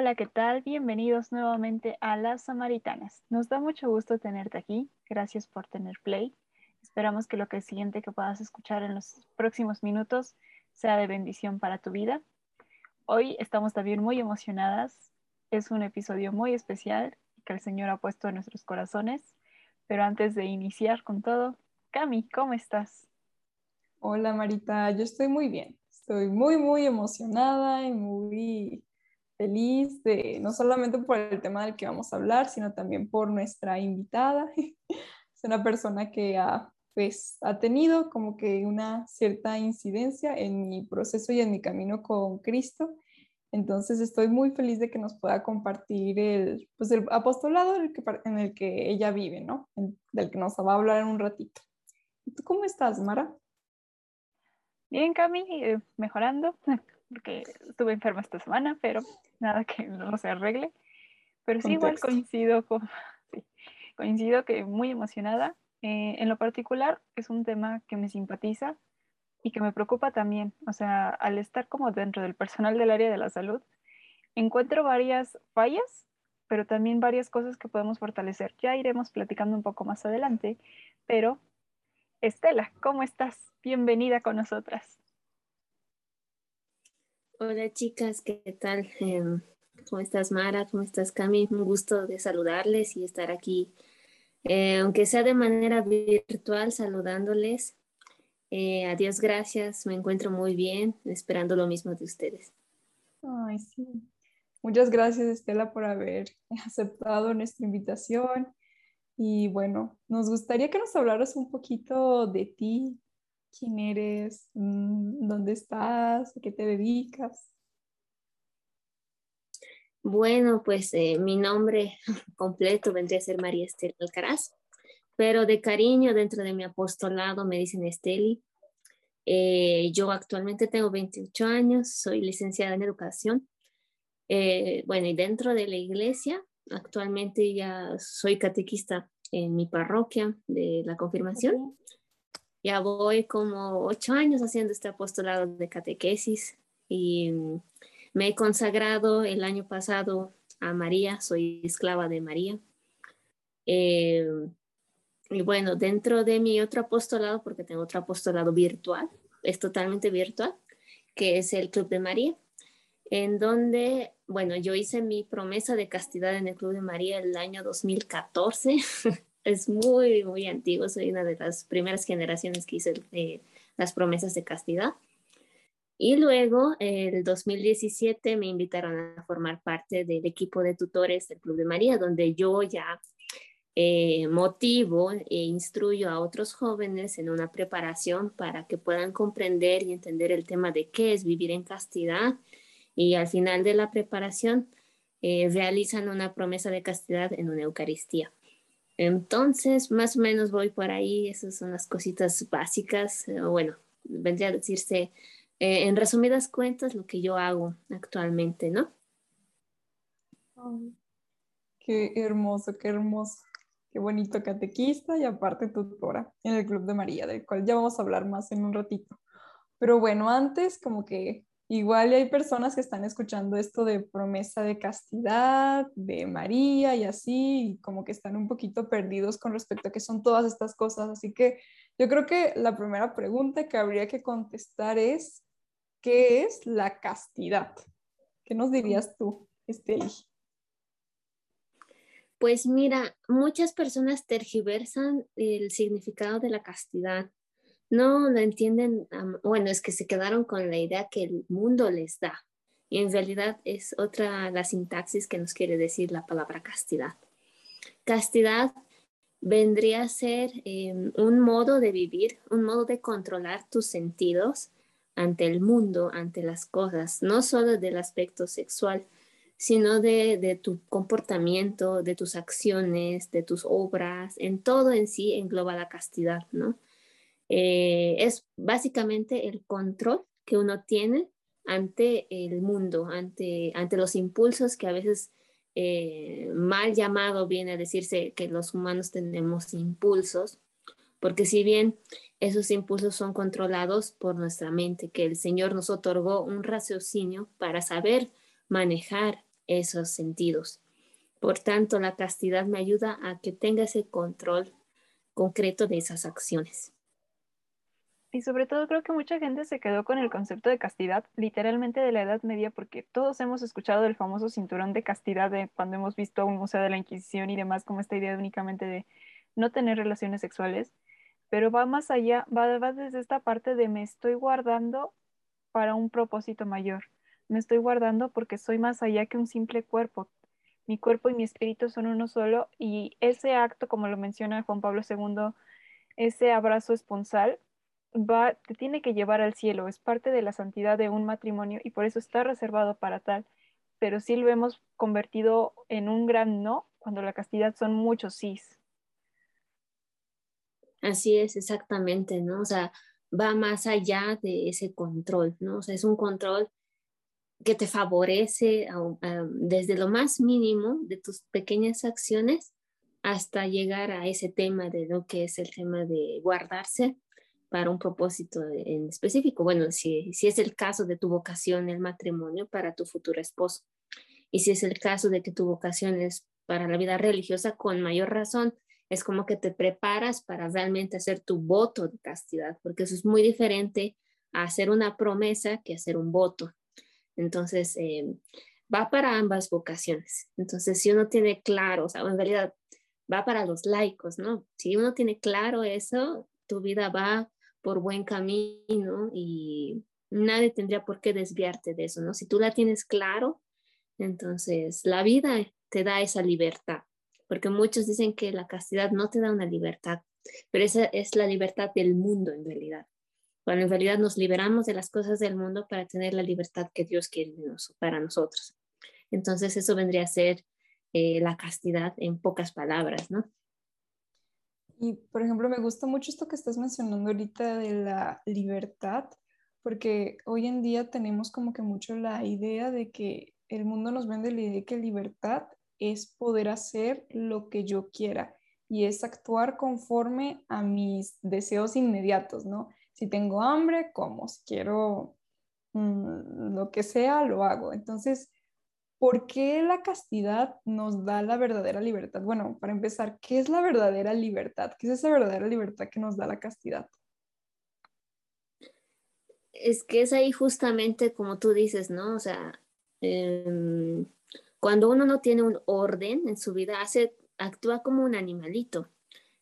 Hola, ¿qué tal? Bienvenidos nuevamente a Las Samaritanas. Nos da mucho gusto tenerte aquí. Gracias por tener play. Esperamos que lo que siguiente que puedas escuchar en los próximos minutos sea de bendición para tu vida. Hoy estamos también muy emocionadas. Es un episodio muy especial que el Señor ha puesto en nuestros corazones. Pero antes de iniciar con todo, Cami, ¿cómo estás? Hola Marita, yo estoy muy bien. Estoy muy, muy emocionada y muy feliz de no solamente por el tema del que vamos a hablar, sino también por nuestra invitada. es una persona que ha, pues, ha tenido como que una cierta incidencia en mi proceso y en mi camino con Cristo. Entonces estoy muy feliz de que nos pueda compartir el, pues, el apostolado en el, que, en el que ella vive, ¿no? del que nos va a hablar en un ratito. ¿Y tú cómo estás, Mara? Bien, Cami, eh, mejorando. porque estuve enferma esta semana, pero nada que no se arregle. Pero sí, igual coincido con, coincido que muy emocionada. Eh, en lo particular, es un tema que me simpatiza y que me preocupa también. O sea, al estar como dentro del personal del área de la salud, encuentro varias fallas, pero también varias cosas que podemos fortalecer. Ya iremos platicando un poco más adelante, pero Estela, ¿cómo estás? Bienvenida con nosotras. Hola chicas, ¿qué tal? Em, ¿Cómo estás Mara? ¿Cómo estás Cami? Un gusto de saludarles y estar aquí, eh, aunque sea de manera virtual, saludándoles. Eh, adiós, gracias, me encuentro muy bien, esperando lo mismo de ustedes. Ay, sí. Muchas gracias Estela por haber aceptado nuestra invitación. Y bueno, nos gustaría que nos hablaras un poquito de ti, quién eres, mm, dónde estás, a qué te dedicas. Bueno, pues eh, mi nombre completo vendría a ser María Estela Alcaraz, pero de cariño dentro de mi apostolado me dicen Esteli. Eh, yo actualmente tengo 28 años, soy licenciada en educación. Eh, bueno, y dentro de la iglesia, actualmente ya soy catequista en mi parroquia de la confirmación. Ya voy como ocho años haciendo este apostolado de catequesis y mm, me he consagrado el año pasado a María, soy esclava de María. Eh, y bueno, dentro de mi otro apostolado, porque tengo otro apostolado virtual, es totalmente virtual, que es el Club de María, en donde, bueno, yo hice mi promesa de castidad en el Club de María el año 2014. es muy, muy antiguo. Soy una de las primeras generaciones que hice eh, las promesas de castidad. Y luego, el 2017, me invitaron a formar parte del equipo de tutores del Club de María, donde yo ya eh, motivo e instruyo a otros jóvenes en una preparación para que puedan comprender y entender el tema de qué es vivir en castidad. Y al final de la preparación, eh, realizan una promesa de castidad en una Eucaristía. Entonces, más o menos voy por ahí, esas son las cositas básicas, eh, bueno, vendría a decirse eh, en resumidas cuentas lo que yo hago actualmente, ¿no? qué hermoso, qué hermoso, qué bonito catequista y aparte tutora en el Club de María, del cual ya vamos a hablar más en un ratito. Pero bueno, antes como que Igual hay personas que están escuchando esto de promesa de castidad, de María y así, y como que están un poquito perdidos con respecto a qué son todas estas cosas. Así que yo creo que la primera pregunta que habría que contestar es, ¿qué es la castidad? ¿Qué nos dirías tú, Esteli? Pues mira, muchas personas tergiversan el significado de la castidad no lo entienden, bueno, es que se quedaron con la idea que el mundo les da. Y en realidad es otra la sintaxis que nos quiere decir la palabra castidad. Castidad vendría a ser em, un modo de vivir, un modo de controlar tus sentidos ante el mundo, ante las cosas, no solo del aspecto sexual, sino de, tu comportamiento, de tus acciones, de tus obras, en todo en sí engloba la castidad, ¿no? Eh, es básicamente el control que uno tiene ante el mundo, ante, ante los impulsos que a veces eh, mal llamado viene a decirse que los humanos tenemos impulsos, porque si bien esos impulsos son controlados por nuestra mente, que el Señor nos otorgó un raciocinio para saber manejar esos sentidos. Por tanto, la castidad me ayuda a que tenga ese control concreto de esas acciones. Y sobre todo creo que mucha gente se quedó con el concepto de castidad literalmente de la Edad Media porque todos hemos escuchado del famoso cinturón de castidad de cuando hemos visto un museo de la Inquisición y demás como esta idea únicamente de no tener relaciones sexuales, pero va más allá, va, desde esta parte de me estoy guardando para un propósito mayor, me estoy guardando porque soy más allá que un simple cuerpo. Mi cuerpo y mi espíritu son uno solo y ese acto, como lo menciona Juan Pablo II, ese abrazo esponsal, va, te tiene que llevar al cielo, es parte de la santidad de un matrimonio y por eso está reservado para tal. Pero sí lo hemos convertido en un gran no cuando la castidad son muchos sís. Así es, exactamente, ¿no? O sea, va más allá de ese control, ¿no? O sea, es un control que te favorece desde lo más mínimo de tus pequeñas acciones hasta llegar a ese tema de lo que es el tema de guardarse para un propósito en específico. Bueno, si, si es el caso de tu vocación, el matrimonio para tu futuro esposo. Y si es el caso de que tu vocación es para la vida religiosa, con mayor razón, es como que te preparas para realmente hacer tu voto de castidad, porque eso es muy diferente a hacer una promesa que hacer un voto. Entonces, eh, va para ambas vocaciones. Entonces, si uno tiene claro, o sea, en realidad va para los laicos, ¿no? Si uno tiene claro eso, tu vida va por buen camino y nadie tendría por qué desviarte de eso, ¿no? Si tú la tienes claro, entonces la vida te da esa libertad, porque muchos dicen que la castidad no te da una libertad, pero esa es la libertad del mundo en realidad. Cuando en realidad nos liberamos de las cosas del mundo para tener la libertad que Dios quiere para nosotros. Entonces eso vendría a ser eh, la castidad en pocas palabras, ¿no? Y, por ejemplo, me gusta mucho esto que estás mencionando ahorita de la libertad, porque hoy en día tenemos como que mucho la idea de que el mundo nos vende la idea de que libertad es poder hacer lo que yo quiera y es actuar conforme a mis deseos inmediatos, ¿no? Si tengo hambre, como, si quiero mm, lo que sea, lo hago. Entonces, ¿por qué la castidad nos da la verdadera libertad? Bueno, para empezar, ¿qué es la verdadera libertad? ¿Qué es esa verdadera libertad que nos da la castidad? Es que es ahí justamente como tú dices, ¿no? O sea, em, cuando uno no tiene un orden en su vida, hace, actúa como un animalito.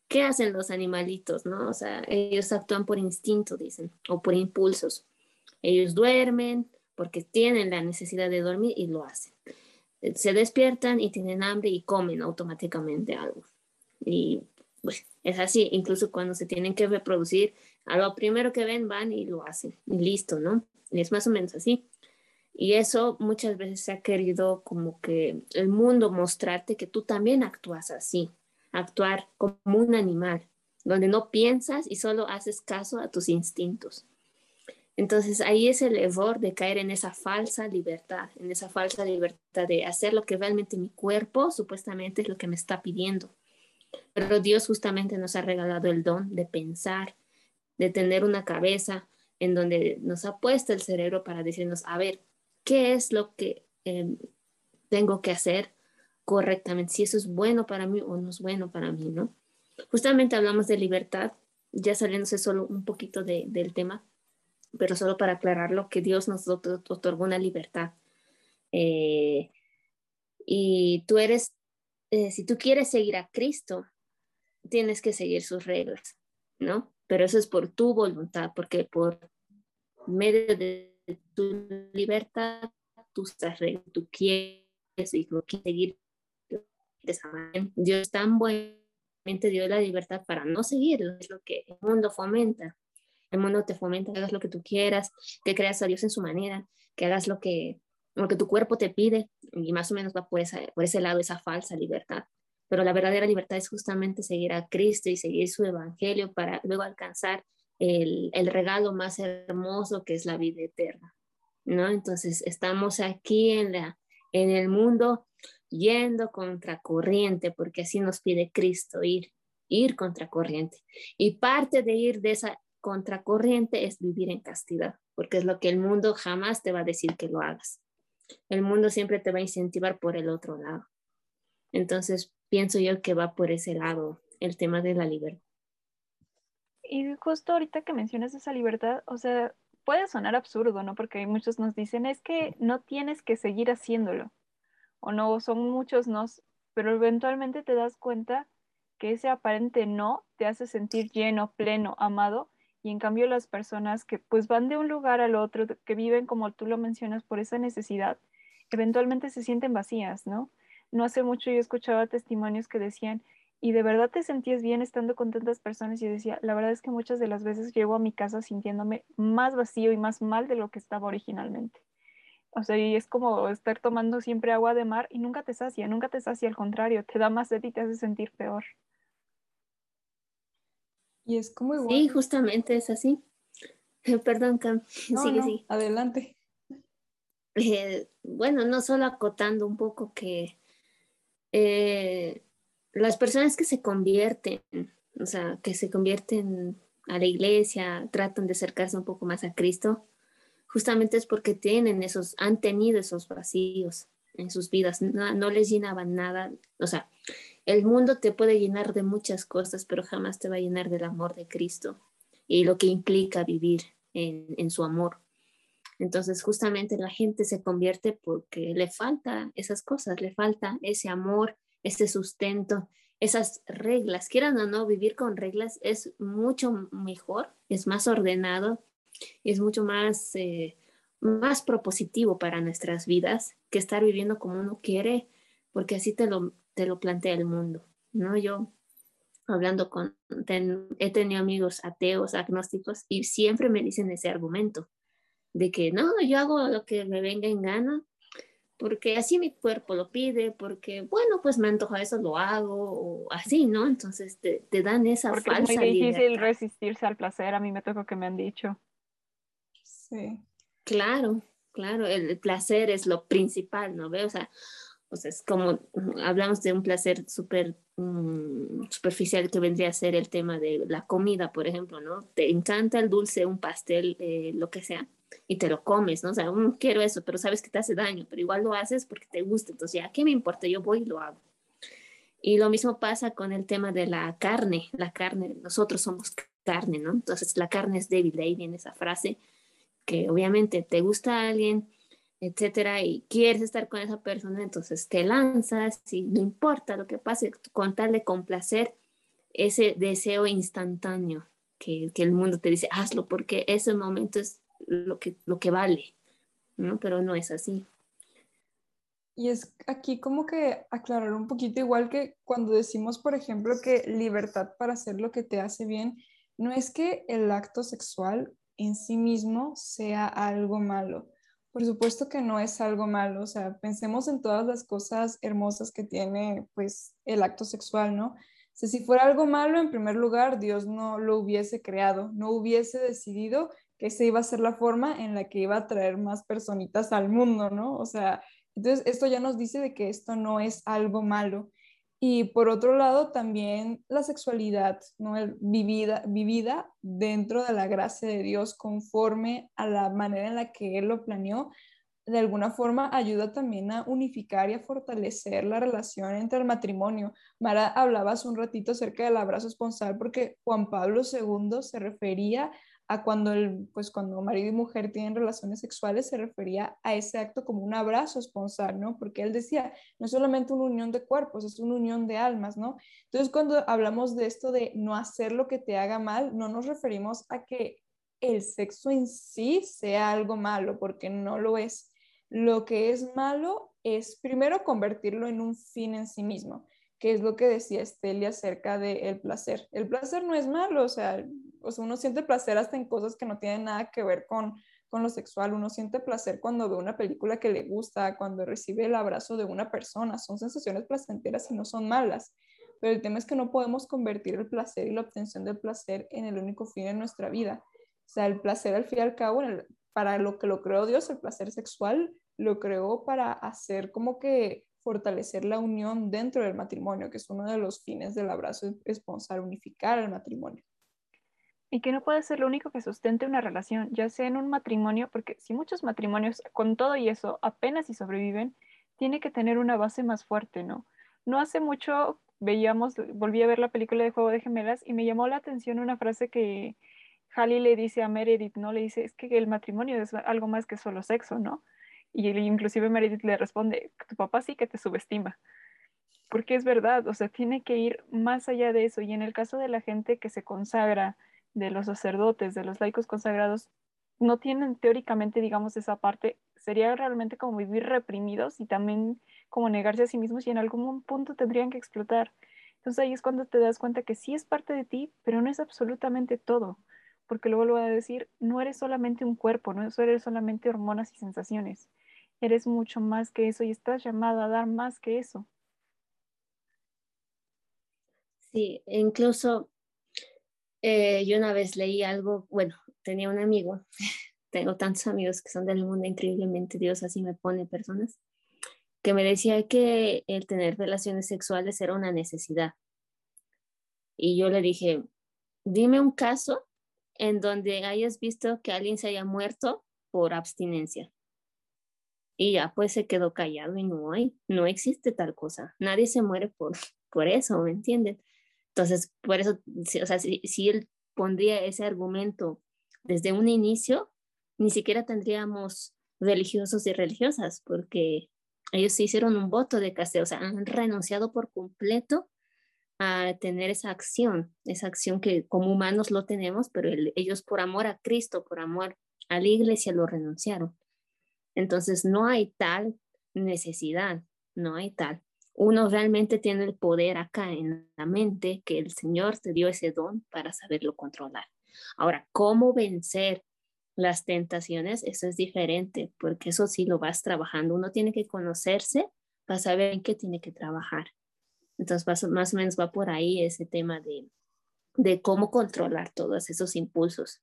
¿Qué hacen los animalitos, no? O sea, ellos actúan por instinto, dicen, o por impulsos. Ellos duermen, porque tienen la necesidad de dormir y lo hacen. Se despiertan y tienen hambre y comen automáticamente algo. Y es así, incluso cuando se tienen que reproducir, a lo primero que ven van y lo hacen. Y listo, ¿no? Y es más o menos así. Y eso muchas veces se ha querido como que el mundo mostrarte que tú también actúas así, actuar como un animal, donde no piensas y solo haces caso a tus instintos. Entonces ahí es el error de caer en esa falsa libertad, en esa falsa libertad de hacer lo que realmente mi cuerpo supuestamente es lo que me está pidiendo. Pero Dios justamente nos ha regalado el don de pensar, de tener una cabeza en donde nos ha puesto el cerebro para decirnos, a ver, ¿qué es lo que em, tengo que hacer correctamente? Si eso es bueno para mí o no es bueno para mí, ¿no? Justamente hablamos de libertad, ya saliéndose solo un poquito del tema, pero solo para aclararlo, que Dios nos otorgó una libertad. Eh, y tú eres, eh, si tú quieres seguir a Cristo, tienes que seguir sus reglas, ¿no? Pero eso es por tu voluntad, porque por medio de tu libertad, tú estás tú quieres y lo quieres seguir Dios tan buenamente dio la libertad para no seguirlo, es lo que el mundo fomenta. El mundo te fomenta que hagas lo que tú quieras, que creas a Dios en su manera, que hagas lo que, lo que tu cuerpo te pide, y más o menos va por, por ese lado, esa falsa libertad. Pero la verdadera libertad es justamente seguir a Cristo y seguir su evangelio para luego alcanzar el, el regalo más hermoso que es la vida eterna. ¿no? Entonces estamos aquí en, la, en el mundo yendo contra corriente, porque así nos pide Cristo ir, ir contra corriente. Y parte de ir de esa contracorriente es vivir en castidad, porque es lo que el mundo jamás te va a decir que lo hagas. El mundo siempre te va a incentivar por el otro lado. Entonces, pienso yo que va por ese lado el tema de la libertad. Y justo ahorita que mencionas esa libertad, o sea, puede sonar absurdo, ¿no? Porque muchos nos dicen, es que no tienes que seguir haciéndolo, o no, son muchos no, pero eventualmente te das cuenta que ese aparente no te hace sentir lleno, pleno, amado, y en cambio las personas que pues van de un lugar al otro, que viven como tú lo mencionas por esa necesidad, eventualmente se sienten vacías, ¿no? No hace mucho yo escuchaba testimonios que decían, y de verdad te sentías bien estando con tantas personas y decía, la verdad es que muchas de las veces llego a mi casa sintiéndome más vacío y más mal de lo que estaba originalmente. O sea, y es como estar tomando siempre agua de mar y nunca te sacia, nunca te sacia, al contrario, te da más sed y te hace sentir peor. Y es como igual. Sí, justamente es así. Perdón, Cam. sigue, sigue. Adelante. Eh, bueno, no solo acotando un poco que eh, las personas que se convierten, o sea, que se convierten a la iglesia, tratan de acercarse un poco más a Cristo, justamente es porque tienen esos, han tenido esos vacíos en sus vidas, no, no les llenaban nada, o sea, el mundo te puede llenar de muchas cosas, pero jamás te va a llenar del amor de Cristo y lo que implica vivir en, su amor. Entonces, justamente la gente se convierte porque le falta esas cosas, le falta ese amor, ese sustento, esas reglas. Quieran o no, vivir con reglas es mucho mejor, es más ordenado, es mucho más, eh, más propositivo para nuestras vidas que estar viviendo como uno quiere, porque así te lo, te lo plantea el mundo, ¿no? Yo hablando con, he tenido amigos ateos, agnósticos, y siempre me dicen ese argumento de que no, yo hago lo que me venga en gana, porque así mi cuerpo lo pide, porque bueno, pues me antoja eso, lo hago, o así, ¿no? Entonces te, te dan esa porque falsa es muy difícil resistirse al placer, a mí me toca que me han dicho. Sí. Claro, claro, el placer es lo principal, ¿no? ¿Ve? O sea, o sea, es como hablamos de un placer súper mm, superficial que vendría a ser el tema de la comida, por ejemplo, ¿no? Te encanta el dulce, un pastel, eh, lo que sea, y te lo comes, ¿no? O sea, mm, quiero eso, pero sabes que te hace daño, pero igual lo haces porque te gusta, entonces ya, ¿qué me importa? Yo voy y lo hago. Y lo mismo pasa con el tema de la carne, la carne, nosotros somos carne, ¿no? Entonces la carne es débil, de ahí viene esa frase, que obviamente te gusta a alguien, etcétera, y quieres estar con esa persona, entonces te lanzas y no importa lo que pase, con tal de complacer ese deseo instantáneo que, que, el mundo te dice, hazlo porque ese momento es lo que, lo que vale, ¿no? Pero no es así. Y es aquí como que aclarar un poquito, igual que cuando decimos, por ejemplo, que libertad para hacer lo que te hace bien, no es que el acto sexual en sí mismo sea algo malo, por supuesto que no es algo malo, o sea, pensemos en todas las cosas hermosas que tiene pues el acto sexual, ¿no? si fuera algo malo, en primer lugar, Dios no lo hubiese creado, no hubiese decidido que esa iba a ser la forma en la que iba a traer más personitas al mundo, ¿no? O sea, entonces esto ya nos dice de que esto no es algo malo. Y por otro lado, también la sexualidad, ¿no? vivida, vivida dentro de la gracia de Dios conforme a la manera en la que Él lo planeó, de alguna forma ayuda también a unificar y a fortalecer la relación entre el matrimonio. Mara hablaba hace un ratito acerca del abrazo esponsal porque Juan Pablo II se refería a cuando, el, pues cuando marido y mujer tienen relaciones sexuales, se refería a ese acto como un abrazo esponsal, ¿no? Porque él decía, no es solamente una unión de cuerpos, es una unión de almas, ¿no? Entonces, cuando hablamos de esto de no hacer lo que te haga mal, no nos referimos a que el sexo en sí sea algo malo, porque no lo es. Lo que es malo es primero convertirlo en un fin en sí mismo que es lo que decía Estelia acerca del placer. El placer no es malo, o sea, o sea, uno siente placer hasta en cosas que no tienen nada que ver con, con lo sexual, uno siente placer cuando ve una película que le gusta, cuando recibe el abrazo de una persona, son sensaciones placenteras y no son malas. Pero el tema es que no podemos convertir el placer y la obtención del placer en el único fin de nuestra vida. O sea, el placer al fin y al cabo, para lo que lo creó Dios, el placer sexual, lo creó para hacer como que fortalecer la unión dentro del matrimonio, que es uno de los fines del abrazo esponsal, unificar el matrimonio. Y que no puede ser lo único que sustente una relación, ya sea en un matrimonio, porque si muchos matrimonios con todo y eso apenas si sobreviven, tiene que tener una base más fuerte, ¿no? No hace mucho veíamos, volví a ver la película de Juego de Gemelas y me llamó la atención una frase que Hallie le dice a Meredith, ¿no? Le dice, es que el matrimonio es algo más que solo sexo, ¿no? Y inclusive Meredith le responde, tu papá sí que te subestima. Porque es verdad, o sea, tiene que ir más allá de eso. Y en el caso de la gente que se consagra, de los sacerdotes, de los laicos consagrados, no tienen teóricamente, digamos, esa parte. Sería realmente como vivir reprimidos y también como negarse a sí mismos y en algún punto tendrían que explotar. Entonces ahí es cuando te das cuenta que sí es parte de ti, pero no es absolutamente todo, porque luego lo voy a decir, no eres solamente un cuerpo, no eres solamente hormonas y sensaciones, eres mucho más que eso y estás llamado a dar más que eso. Sí, incluso eh, yo una vez leí algo, bueno, tenía un amigo, tengo tantos amigos que son del mundo increíblemente, Dios así me pone personas, que me decía que el tener relaciones sexuales era una necesidad. Y yo le dije, dime un caso en donde hayas visto que alguien se haya muerto por abstinencia. Y ya pues se quedó callado y no hay, no existe tal cosa. Nadie se muere por, por eso, ¿me entienden? Entonces, por eso, o sea, si, él pondría ese argumento desde un inicio, ni siquiera tendríamos religiosos y religiosas, porque ellos se hicieron un voto de castidad, o sea, han renunciado por completo a tener esa acción, esa acción que como humanos lo tenemos, pero ellos por amor a Cristo, por amor a la iglesia lo renunciaron. Entonces no hay tal necesidad, no hay tal. Uno realmente tiene el poder acá en la mente que el Señor te dio ese don para saberlo controlar. Ahora, ¿cómo vencer las tentaciones, eso es diferente, porque eso sí lo vas trabajando. Uno tiene que conocerse para saber en qué tiene que trabajar. Entonces, más, o menos va por ahí ese tema de, de cómo controlar todos esos impulsos.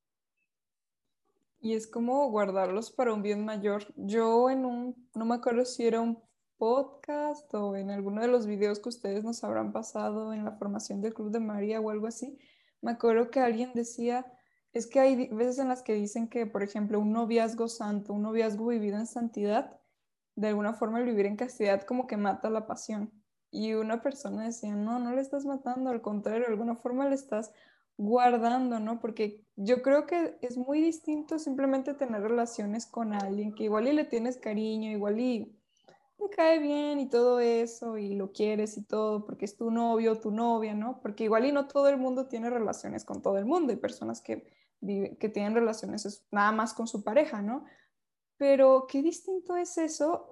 Y es como guardarlos para un bien mayor. Yo en un, no me acuerdo si era un podcast o en alguno de los videos que ustedes nos habrán pasado en la formación del Club de María o algo así, me acuerdo que alguien decía, es que hay veces en las que dicen que, por ejemplo, un noviazgo santo, un noviazgo vivido en santidad, de alguna forma el vivir en castidad como que mata la pasión. Y una persona decía, no, no le estás matando, al contrario, de alguna forma le estás guardando, ¿no? Porque yo creo que es muy distinto simplemente tener relaciones con alguien que igual y le tienes cariño, igual y te cae bien y todo eso y lo quieres y todo porque es tu novio tu novia, ¿no? Porque igual y no todo el mundo tiene relaciones con todo el mundo. Hay personas que que tienen relaciones nada más con su pareja, ¿no? Pero qué distinto es eso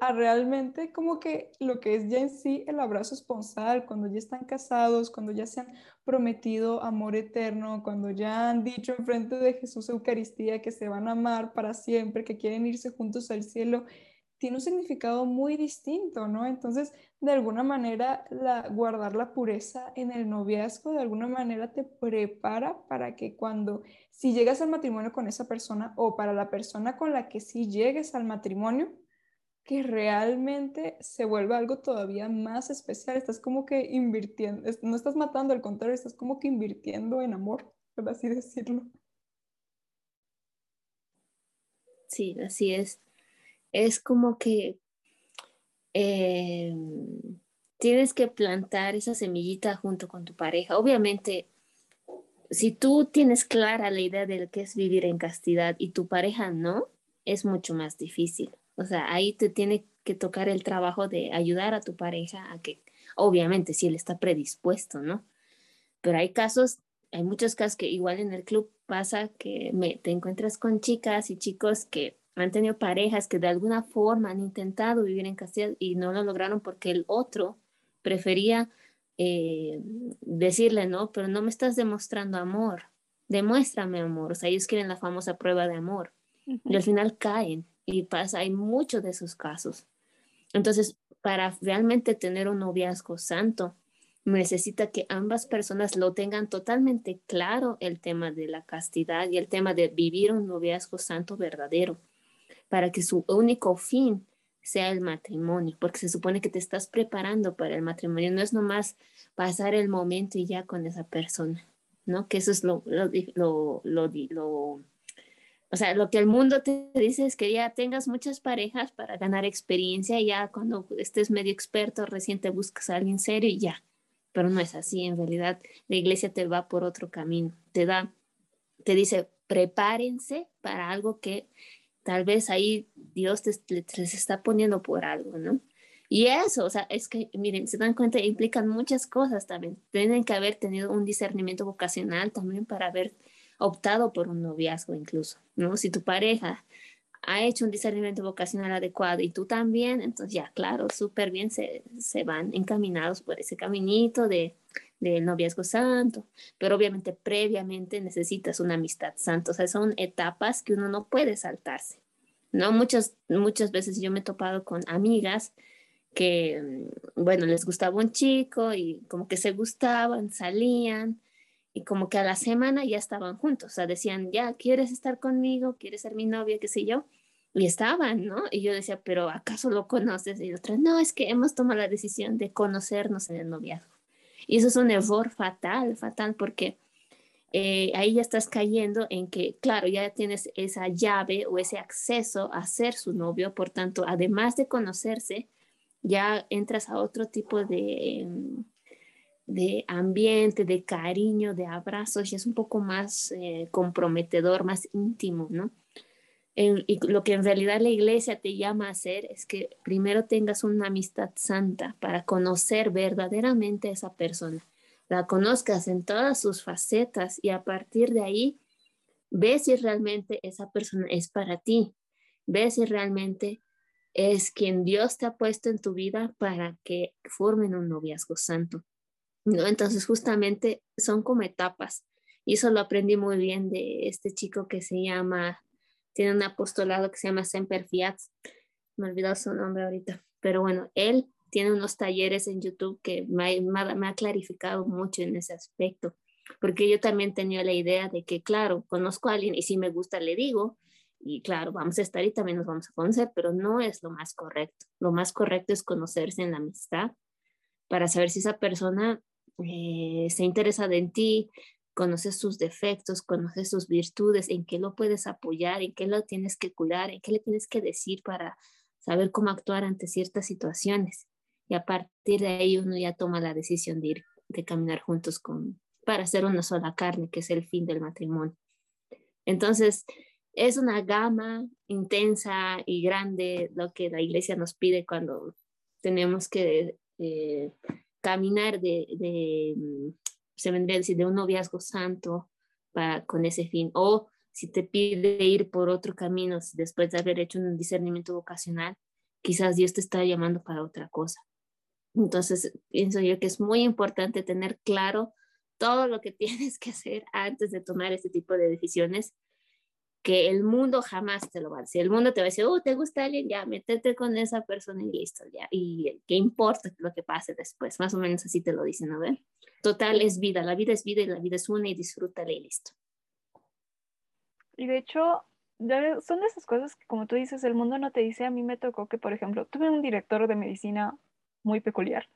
a realmente como que lo que es ya en sí el abrazo esponsal, cuando ya están casados, cuando ya se han prometido amor eterno, cuando ya han dicho en frente de Jesús Eucaristía que se van a amar para siempre, que quieren irse juntos al cielo tiene un significado muy distinto, ¿no? Entonces, de alguna manera, la, guardar la pureza en el noviazgo, de alguna manera te prepara para que cuando, si llegas al matrimonio con esa persona o para la persona con la que sí llegues al matrimonio, que realmente se vuelva algo todavía más especial. Estás como que invirtiendo, no estás matando, al contrario, estás como que invirtiendo en amor, por así decirlo. Sí, así es es como que eh, tienes que plantar esa semillita junto con tu pareja. Obviamente, si tú tienes clara la idea de lo que es vivir en castidad y tu pareja no, es mucho más difícil. O sea, ahí te tiene que tocar el trabajo de ayudar a tu pareja a que, obviamente, si él está predispuesto, ¿no? Pero hay casos, hay muchos casos que igual en el club pasa que te encuentras con chicas y chicos que han tenido parejas que de alguna forma han intentado vivir en castidad y no lo lograron porque el otro prefería eh, decirle, no, pero no me estás demostrando amor. demuéstrame amor, o sea, ellos quieren la famosa prueba de amor y al final caen y pasa, hay muchos de esos casos. Entonces, para realmente tener un noviazgo santo, necesita que ambas personas lo tengan totalmente claro el tema de la castidad y el tema de vivir un noviazgo santo verdadero, para que su único fin sea el matrimonio, porque se supone que te estás preparando para el matrimonio, no es nomás pasar el momento y ya con esa persona, ¿no? Que eso es lo, lo, lo, lo o sea, lo que el mundo te dice es que ya tengas muchas parejas para ganar experiencia y ya cuando estés medio experto recién te buscas a alguien serio y ya. Pero no es así, en realidad la iglesia te va por otro camino, te da, te dice, prepárense para algo que tal vez ahí Dios te, les está poniendo por algo, ¿no? Y eso, o sea, es que, miren, se dan cuenta, implican muchas cosas también. Tienen que haber tenido un discernimiento vocacional también para haber optado por un noviazgo incluso, ¿no? Si tu pareja ha hecho un discernimiento vocacional adecuado y tú también, entonces ya, claro, súper bien se, se, van encaminados por ese caminito de, del noviazgo santo, pero obviamente previamente necesitas una amistad santa, o sea, son etapas que uno no puede saltarse, ¿no? Muchas, muchas veces yo me he topado con amigas que, mm, bueno, les gustaba un chico y como que se gustaban, salían, y como que a la semana ya estaban juntos, o sea, decían, ya, ¿quieres estar conmigo? ¿Quieres ser mi novia? ¿Qué sé yo? Y estaban, ¿no? Y yo decía, pero ¿acaso lo conoces? Y otra, no, es que hemos tomado la decisión de conocernos en el noviazgo. Y eso es un error fatal, fatal, porque eh, ahí ya estás cayendo en que, claro, ya tienes esa llave o ese acceso a ser su novio, por tanto, además de conocerse, ya entras a otro tipo de, em, de ambiente, de cariño, de abrazos, y es un poco más eh, comprometedor, más íntimo, ¿no? Y lo que en realidad la iglesia te llama a hacer es que primero tengas una amistad santa para conocer verdaderamente a esa persona, la conozcas en todas sus facetas y a partir de ahí ves si realmente esa persona es para ti, ves si realmente es quien Dios te ha puesto en tu vida para que formen un noviazgo santo. ¿no? Entonces justamente son como etapas y eso lo aprendí muy bien de este chico que se llama, tiene un apostolado que se llama Semper Fiat, me he olvidado su nombre ahorita, pero bueno, él tiene unos talleres en YouTube que me, me ha clarificado mucho en ese aspecto, porque yo también tenía la idea de que, claro, conozco a alguien y si me gusta le digo, y claro, vamos a estar y también nos vamos a conocer, pero no es lo más correcto. Lo más correcto es conocerse en la amistad para saber si esa persona eh, se interesa en ti, conoces sus defectos, conoces sus virtudes, en qué lo puedes apoyar, en qué lo tienes que cuidar, en qué le tienes que decir para saber cómo actuar ante ciertas situaciones. Y a partir de ahí uno ya toma la decisión de ir, de caminar juntos con, para hacer una sola carne, que es el fin del matrimonio. Entonces, es una gama intensa y grande lo que la iglesia nos pide cuando tenemos que eh, caminar de, se vendría a decir, de un noviazgo santo para, con ese fin. O si te pide ir por otro camino después de haber hecho un discernimiento vocacional, quizás Dios te está llamando para otra cosa. Entonces, pienso yo que es muy importante tener claro todo lo que tienes que hacer antes de tomar este tipo de decisiones que el mundo jamás te lo va a decir. El mundo te va a decir, oh, ¿te gusta alguien? Ya, métete con esa persona y listo, ya. Y qué importa lo que pase después, más o menos así te lo dicen, ¿no ver? Total, es vida, la vida es vida y la vida es una y disfrútala y listo. Y de hecho, son de esas cosas que como tú dices, el mundo no te dice, a mí me tocó que, por ejemplo, tuve un director de medicina muy peculiar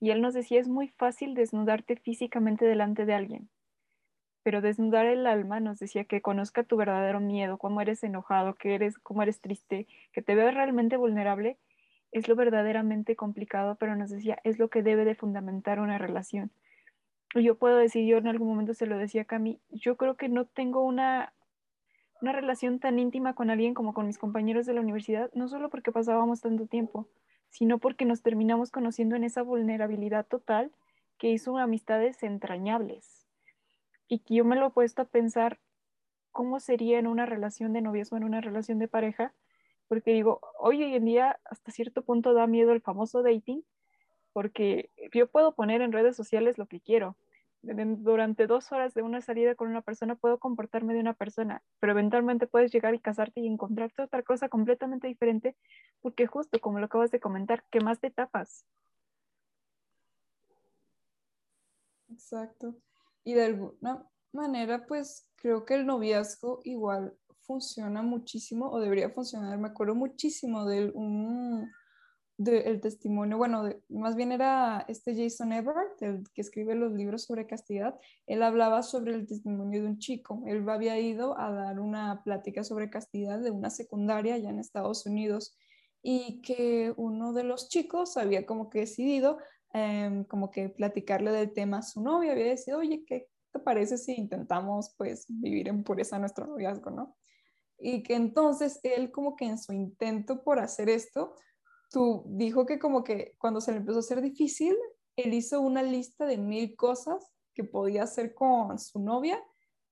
y él nos decía, es muy fácil desnudarte físicamente delante de alguien pero desnudar el alma nos decía que conozca tu verdadero miedo, cómo eres enojado, que eres, cómo eres triste, que te veas realmente vulnerable, es lo verdaderamente complicado, pero nos decía, es lo que debe de fundamentar una relación. Y yo puedo decir, yo en algún momento se lo decía a Cami, yo creo que no tengo una, una relación tan íntima con alguien como con mis compañeros de la universidad, no solo porque pasábamos tanto tiempo, sino porque nos terminamos conociendo en esa vulnerabilidad total que hizo amistades entrañables y que yo me lo he puesto a pensar cómo sería en una relación de noviazgo, en una relación de pareja, porque digo, hoy en día hasta cierto punto da miedo el famoso dating, porque yo puedo poner en redes sociales lo que quiero, durante dos horas de una salida con una persona puedo comportarme de una persona, pero eventualmente puedes llegar y casarte y encontrarte otra cosa completamente diferente, porque justo como lo acabas de comentar, ¿qué más de etapas? Exacto. Y de alguna manera, pues creo que el noviazgo igual funciona muchísimo o debería funcionar. Me acuerdo muchísimo del un, el testimonio, bueno, más bien era este Jason Everett, el que escribe los libros sobre castidad, él hablaba sobre el testimonio de un chico. Él había ido a dar una plática sobre castidad de una secundaria allá en Estados Unidos y que uno de los chicos había como que decidido em, como que platicarle del tema a su novia, había decidido, oye, ¿qué te parece si intentamos pues vivir en pureza nuestro noviazgo, no? Y que entonces él como que en su intento por hacer esto, tú dijo que como que cuando se le empezó a hacer difícil, él hizo una lista de mil cosas que podía hacer con su novia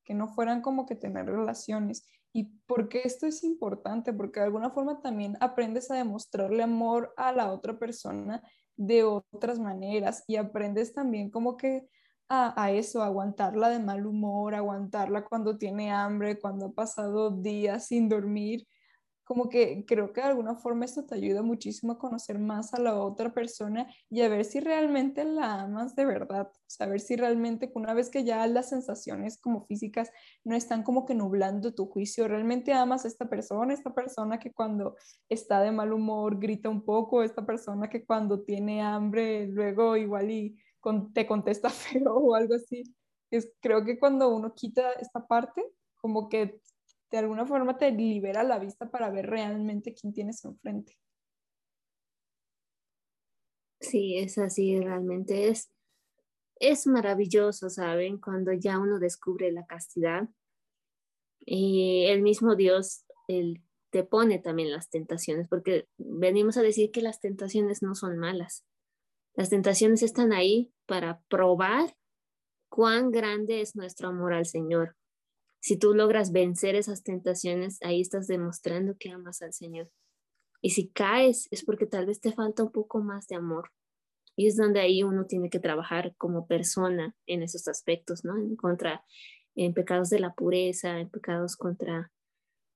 que no fueran como que tener relaciones. ¿Y por qué esto es importante? Porque de alguna forma también aprendes a demostrarle amor a la otra persona de otras maneras y aprendes también como que a, a, eso, aguantarla de mal humor, aguantarla cuando tiene hambre, cuando ha pasado días sin dormir, como que creo que de alguna forma esto te ayuda muchísimo a conocer más a la otra persona y a ver si realmente la amas de verdad, saber si realmente una vez que ya las sensaciones como físicas no están como que nublando tu juicio, realmente amas a esta persona, esta persona que cuando está de mal humor grita un poco, esta persona que cuando tiene hambre luego igual y te contesta feo o algo así. Es, creo que cuando uno quita esta parte, como que de alguna forma te libera la vista para ver realmente quién tienes enfrente. Sí, es así, realmente es, es maravilloso, ¿saben? Cuando ya uno descubre la castidad y el mismo Dios él te pone también las tentaciones, porque venimos a decir que las tentaciones no son malas. Las tentaciones están ahí para probar cuán grande es nuestro amor al Señor. Si tú logras vencer esas tentaciones, ahí estás demostrando que amas al Señor. Y si caes, es porque tal vez te falta un poco más de amor. Y es donde ahí uno tiene que trabajar como persona en esos aspectos, ¿no? En contra, en pecados de la pureza, en pecados contra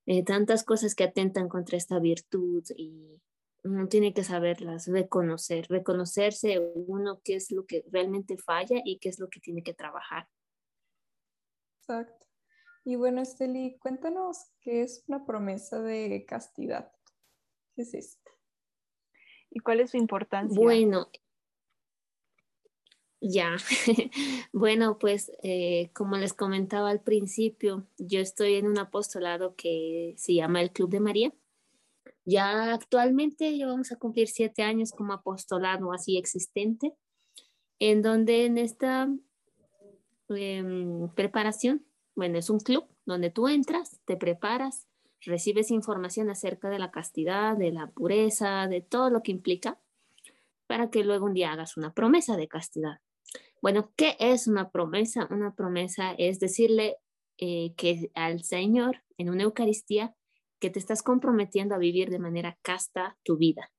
eh, tantas cosas que atentan contra esta virtud y uno tiene que saberlas, reconocer, reconocerse uno qué es lo que realmente falla y qué es lo que tiene que trabajar. Exacto. Y bueno, Esteli, cuéntanos qué es una promesa de castidad. ¿Qué es esto? ¿Y cuál es su importancia? Bueno, ya, bueno, pues eh, como les comentaba al principio, yo estoy en un apostolado que se llama el Club de María. Ya actualmente ya vamos a cumplir siete años como apostolado así existente, en donde en esta em, preparación bueno, es un club donde tú entras, te preparas, recibes información acerca de la castidad, de la pureza, de todo lo que implica, para que luego un día hagas una promesa de castidad. Bueno, ¿qué es una promesa? Una promesa es decirle eh, que al Señor en una Eucaristía que te estás comprometiendo a vivir de manera casta tu vida.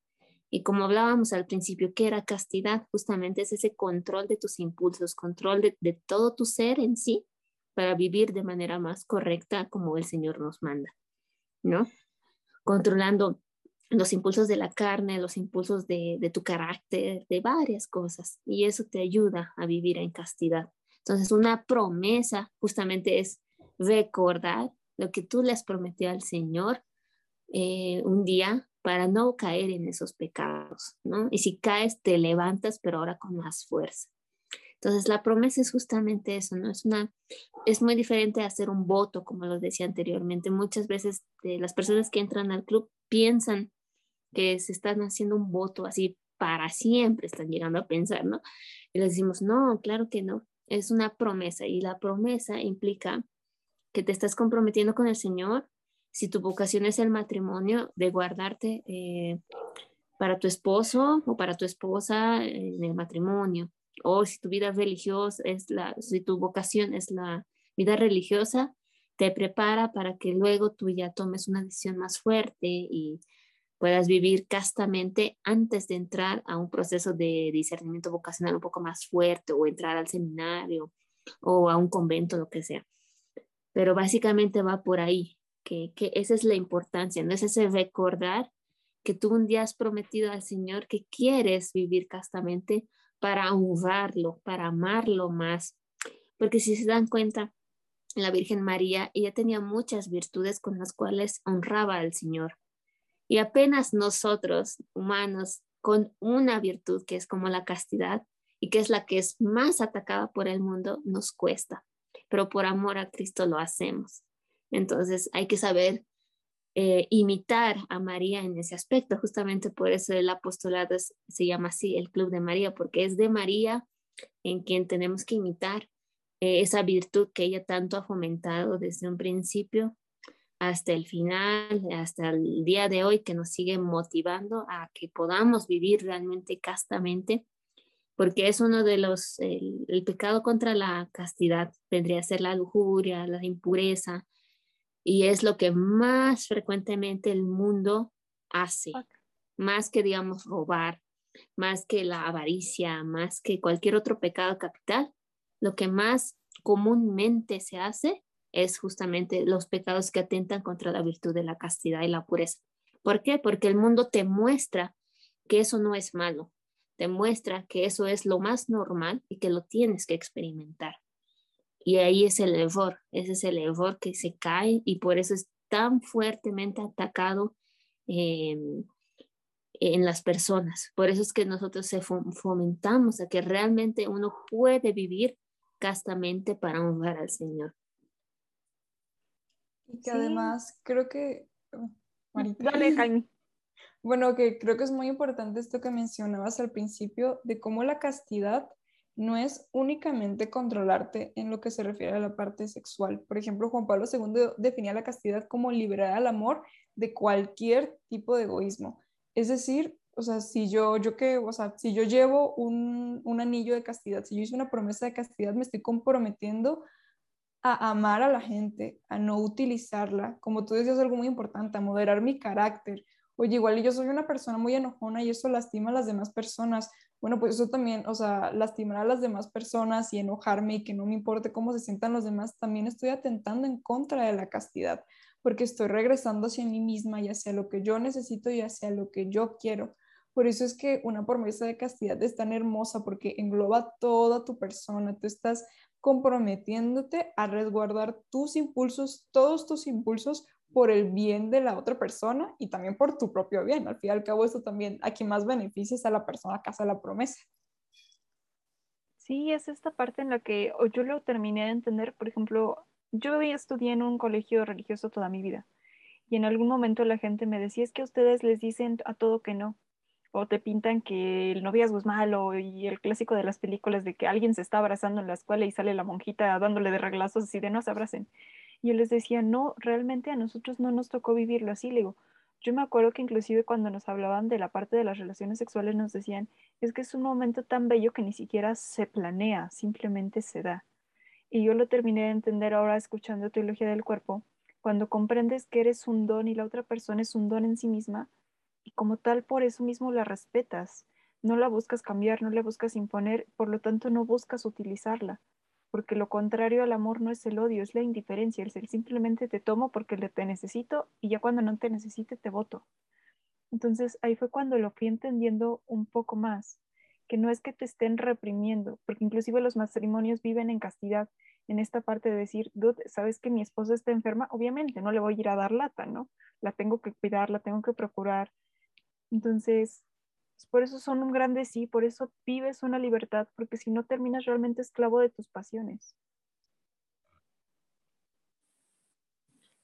Y como hablábamos al principio, ¿qué era castidad? Justamente es ese control de tus impulsos, control de, de todo tu ser en sí, para vivir de manera más correcta como el Señor nos manda, ¿no? Controlando los impulsos de la carne, los impulsos de, tu carácter, de varias cosas. Y eso te ayuda a vivir en castidad. Entonces, una promesa justamente es recordar lo que tú le has prometido al Señor eh, un día para no caer en esos pecados, ¿no? Y si caes, te levantas, pero ahora con más fuerza. Entonces, la promesa es justamente eso, ¿no? Es, una, es muy diferente a hacer un voto, como lo decía anteriormente. Muchas veces eh, las personas que entran al club piensan que se están haciendo un voto así para siempre, están llegando a pensar, ¿no? Y les decimos, no, claro que no, es una promesa y la promesa implica que te estás comprometiendo con el Señor, si tu vocación es el matrimonio, de guardarte eh, para tu esposo o para tu esposa en el matrimonio, o si tu vida religiosa es la, si tu vocación es la vida religiosa, te prepara para que luego tú ya tomes una decisión más fuerte y puedas vivir castamente antes de entrar a un proceso de discernimiento vocacional un poco más fuerte o entrar al seminario o a un convento, lo que sea. Pero básicamente va por ahí, que, que esa es la importancia, no es ese recordar que tú un día has prometido al Señor que quieres vivir castamente para honrarlo, para amarlo más. Porque si se dan cuenta, la Virgen María, ella tenía muchas virtudes con las cuales honraba al Señor. Y apenas nosotros, humanos, con una virtud que es como la castidad y que es la que es más atacada por el mundo, nos cuesta. Pero por amor a Cristo lo hacemos. Entonces hay que saber eh, imitar a María en ese aspecto. Justamente por eso el apostolado se llama así, el Club de María, porque es de María en quien tenemos que imitar eh, esa virtud que ella tanto ha fomentado desde un principio hasta el final, hasta el día de hoy, que nos sigue motivando a que podamos vivir realmente castamente, porque es uno de los, el, el pecado contra la castidad, vendría a ser la lujuria, la impureza, y es lo que más frecuentemente el mundo hace, más que, digamos, robar, más que la avaricia, más que cualquier otro pecado capital, lo que más comúnmente se hace es justamente los pecados que atentan contra la virtud de la castidad y la pureza. ¿Por qué? Porque el mundo te muestra que eso no es malo, te muestra que eso es lo más normal y que lo tienes que experimentar. Y ahí es el error, ese es el error que se cae y por eso es tan fuertemente atacado en las personas. Por eso es que nosotros se fomentamos a que realmente uno puede vivir castamente para honrar al Señor. Y que además creo que... Oh, Dale, Jaime. Bueno, que creo que es muy importante esto que mencionabas al principio de cómo la castidad no es únicamente controlarte en lo que se refiere a la parte sexual. Por ejemplo, Juan Pablo II definía la castidad como liberar al amor de cualquier tipo de egoísmo. Es decir, o sea, si yo, yo que, o sea, si yo llevo un, un anillo de castidad, si yo hice una promesa de castidad, me estoy comprometiendo a amar a la gente, a no utilizarla, como tú decías, algo muy importante, a moderar mi carácter. Oye, igual yo soy una persona muy enojona y eso lastima a las demás personas. Bueno, pues eso también, o sea, lastimar a las demás personas y enojarme y que no me importe cómo se sientan los demás, también estoy atentando en contra de la castidad, porque estoy regresando hacia mí misma y hacia lo que yo necesito y hacia lo que yo quiero. Por eso es que una promesa de castidad es tan hermosa porque engloba toda tu persona. Tú estás comprometiéndote a resguardar tus impulsos, todos tus impulsos por el bien de la otra persona y también por tu propio bien. Al fin y al cabo, esto también a quien más beneficia a la persona que hace la promesa. Sí, es esta parte en la que yo lo terminé de entender. Por ejemplo, yo estudié en un colegio religioso toda mi vida y en algún momento la gente me decía, es que ustedes les dicen a todo que no o te pintan que el noviazgo es malo y el clásico de las películas de que alguien se está abrazando en la escuela y sale la monjita dándole de reglazos así de no se abracen. Y les decía, no, realmente a nosotros no nos tocó vivirlo así. Le digo, yo me acuerdo que inclusive cuando nos hablaban de la parte de las relaciones sexuales nos decían, es que es un momento tan bello que ni siquiera se planea, simplemente se da. Y yo lo terminé de entender ahora escuchando Teología del Cuerpo. Cuando comprendes que eres un don y la otra persona es un don en sí misma, y como tal por eso mismo la respetas. No la buscas cambiar, no la buscas imponer, por lo tanto no buscas utilizarla porque lo contrario al amor no es el odio, es la indiferencia, es el simplemente te tomo porque te necesito y ya cuando no te necesite te voto. Entonces ahí fue cuando lo fui entendiendo un poco más, que no es que te estén reprimiendo, porque inclusive los matrimonios viven en castidad, en esta parte de decir, dude, sabes que mi esposa está enferma, obviamente no le voy a ir a dar lata, ¿no? La tengo que cuidar, la tengo que procurar. Entonces, por eso son un grande sí, por eso vives una libertad, porque si no terminas realmente esclavo de tus pasiones.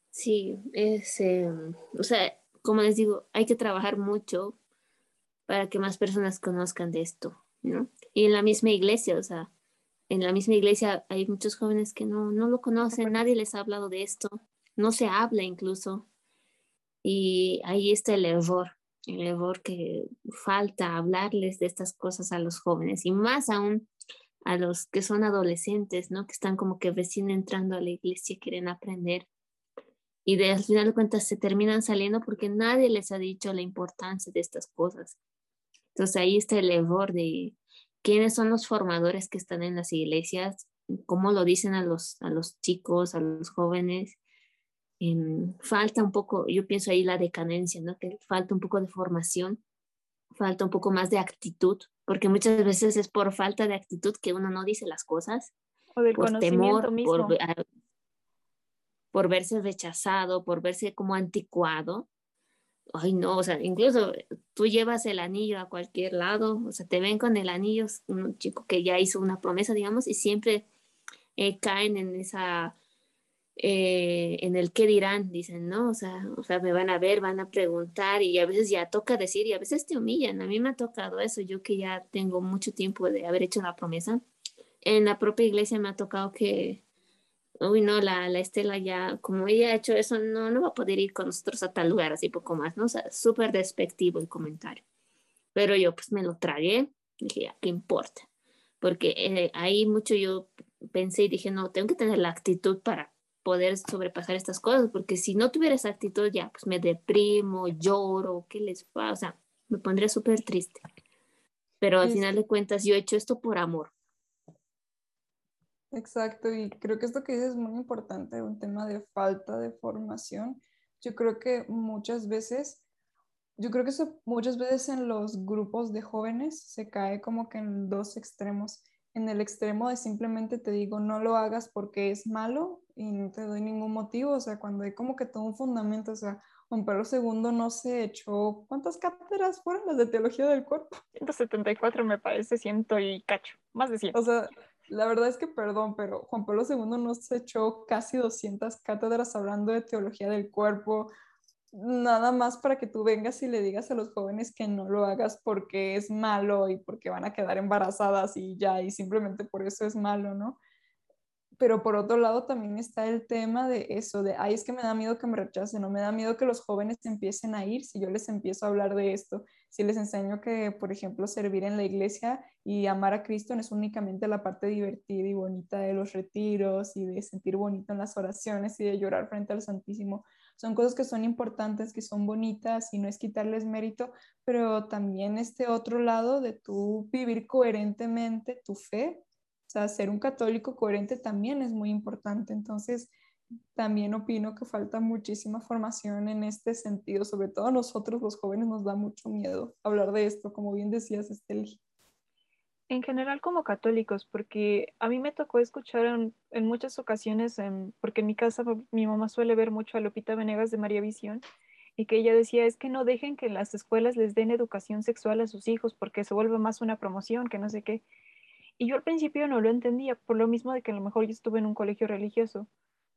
Sí, es, em, o sea, como les digo, hay que trabajar mucho para que más personas conozcan de esto, ¿no? Y en la misma iglesia, o sea, en la misma iglesia hay muchos jóvenes que no, no lo conocen, nadie les ha hablado de esto, no se habla incluso. Y ahí está el error, el error que falta hablarles de estas cosas a los jóvenes y más aún a los que son adolescentes, ¿no? Que están como que recién entrando a la iglesia, quieren aprender y de, al final de cuentas se terminan saliendo porque nadie les ha dicho la importancia de estas cosas. Entonces ahí está el error de quiénes son los formadores que están en las iglesias, como lo dicen a los, a los chicos, a los jóvenes, em, falta un poco, yo pienso ahí la decadencia, ¿no? Que falta un poco de formación, falta un poco más de actitud, porque muchas veces es por falta de actitud que uno no dice las cosas, o del por temor, mismo. Por, por verse rechazado, por verse como anticuado. Ay, no, o sea, incluso tú llevas el anillo a cualquier lado, o sea, te ven con el anillo, un chico que ya hizo una promesa, digamos, y siempre eh, caen en esa, eh, en el qué dirán, dicen, ¿no? O sea, o sea, me van a ver, van a preguntar y a veces ya toca decir y a veces te humillan. A mí me ha tocado eso, yo que ya tengo mucho tiempo de haber hecho la promesa. En la propia iglesia me ha tocado que, uy, no, la, la Estela ya, como ella ha hecho eso, no, no va a poder ir con nosotros a tal lugar, así poco más, ¿no? O sea, súper despectivo el comentario. Pero yo pues me lo tragué, dije, ya, ¿qué importa? Porque eh, ahí mucho yo pensé y dije, no, tengo que tener la actitud para poder sobrepasar estas cosas, porque si no tuviera esa actitud, ya, pues me deprimo, lloro, ¿qué les pasa? O sea, me pondría súper triste. Pero al final de cuentas, yo he hecho esto por amor. Exacto, y creo que esto que dices es muy importante, un tema de falta de formación. Yo creo que muchas veces, yo creo que eso muchas veces en los grupos de jóvenes se cae como que en dos extremos en el extremo de simplemente te digo no lo hagas porque es malo y no te doy ningún motivo, o sea, cuando hay como que todo un fundamento, o sea, Juan Pablo II no se echó, ¿cuántas cátedras fueron las de teología del cuerpo? 174 me parece, ciento y cacho, más de 100. O sea, la verdad es que perdón, pero Juan Pablo II no se echó casi 200 cátedras hablando de teología del cuerpo, nada más para que tú vengas y le digas a los jóvenes que no lo hagas porque es malo y porque van a quedar embarazadas y ya, y simplemente por eso es malo, ¿no? Pero por otro lado también está el tema de eso, de, ay, es que me da miedo que me rechacen, no me da miedo que los jóvenes empiecen a ir si yo les empiezo a hablar de esto, si les enseño que, por ejemplo, servir en la iglesia y amar a Cristo no es únicamente la parte divertida y bonita de los retiros y de sentir bonito en las oraciones y de llorar frente al Santísimo, son cosas que son importantes, que son bonitas y no es quitarles mérito, pero también este otro lado de tú vivir coherentemente tu fe, o sea, ser un católico coherente también es muy importante. Entonces, también opino que falta muchísima formación en este sentido, sobre todo a nosotros los jóvenes nos da mucho miedo hablar de esto, como bien decías, Esteli en general como católicos, porque a mí me tocó escuchar en, muchas ocasiones, porque en mi casa mi mamá suele ver mucho a Lupita Venegas de María Visión, y que ella decía, es que no dejen que las escuelas les den educación sexual a sus hijos, porque se vuelve más una promoción, que no sé qué. Y yo al principio no lo entendía, por lo mismo de que a lo mejor yo estuve en un colegio religioso,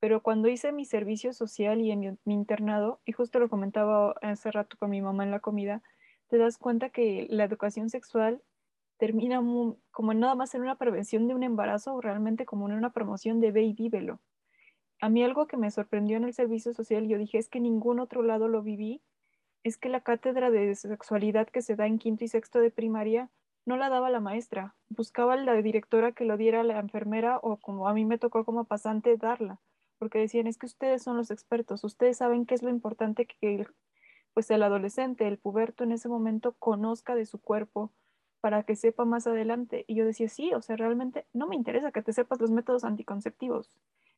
pero cuando hice mi servicio social y en mi, mi internado, y justo lo comentaba hace rato con mi mamá en la comida, te das cuenta que la educación sexual termina como nada más en una prevención de un embarazo o realmente como en una promoción de ve y vívelo. A mí algo que me sorprendió en el servicio social, yo dije, es que ningún otro lado lo viví, es que la cátedra de sexualidad que se da en quinto y sexto de primaria no la daba la maestra, buscaba la directora que lo diera la enfermera o como a mí me tocó como pasante darla, porque decían, es que ustedes son los expertos, ustedes saben qué es lo importante que pues el adolescente, el puberto en ese momento conozca de su cuerpo, para que sepa más adelante. Y yo decía, sí, o sea, realmente no me interesa que te sepas los métodos anticonceptivos.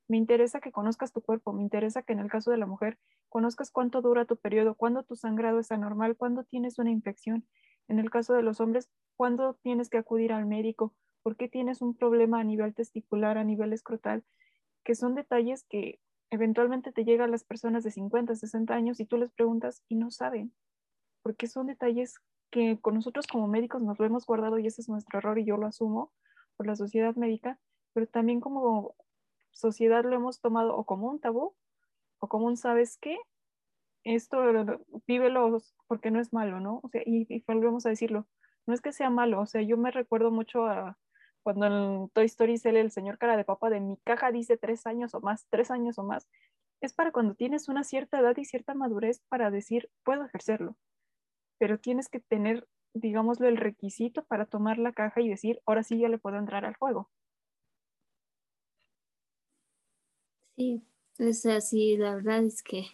Me interesa que conozcas tu cuerpo, me interesa que en el caso de la mujer conozcas cuánto dura tu periodo, cuándo tu sangrado es anormal, cuándo tienes una infección. En el caso de los hombres, cuándo tienes que acudir al médico, por qué tienes un problema a nivel testicular, a nivel escrotal, que son detalles que eventualmente te llegan a las personas de 50, 60 años y tú les preguntas y no saben, porque son detalles que con nosotros como médicos nos lo hemos guardado y ese es nuestro error y yo lo asumo por la sociedad médica, pero también como sociedad lo hemos tomado o como un tabú o como un, ¿sabes qué? Esto vívelo porque no es malo, ¿no? O sea, y, y, volvemos a decirlo, no es que sea malo, o sea, yo me recuerdo mucho a cuando en Toy Story sale el señor cara de papa de mi caja dice tres años o más, tres años o más, es para cuando tienes una cierta edad y cierta madurez para decir, puedo ejercerlo pero tienes que tener, digámoslo, el requisito para tomar la caja y decir, ahora sí ya le puedo entrar al juego. Sí, es así, la verdad es que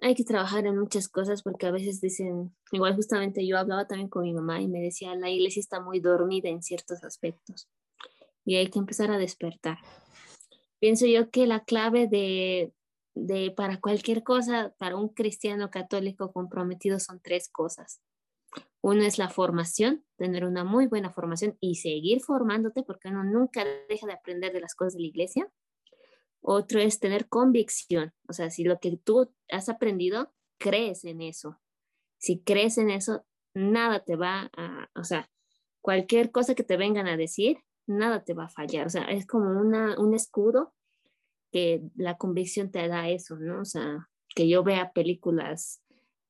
hay que trabajar en muchas cosas porque a veces dicen, igual justamente yo hablaba también con mi mamá y me decía, la iglesia está muy dormida en ciertos aspectos. y hay que empezar a despertar. Pienso yo que la clave de, de para cualquier cosa, para un cristiano católico comprometido son tres cosas. Uno es la formación, tener una muy buena formación y seguir formándote porque uno nunca deja de aprender de las cosas de la iglesia. Otro es tener convicción, o sea, si lo que tú has aprendido, crees en eso. Si crees en eso, nada te va a, o sea, cualquier cosa que te vengan a decir, nada te va a fallar. O sea, es como una, un escudo que la convicción te da eso, ¿no? O sea, que yo vea películas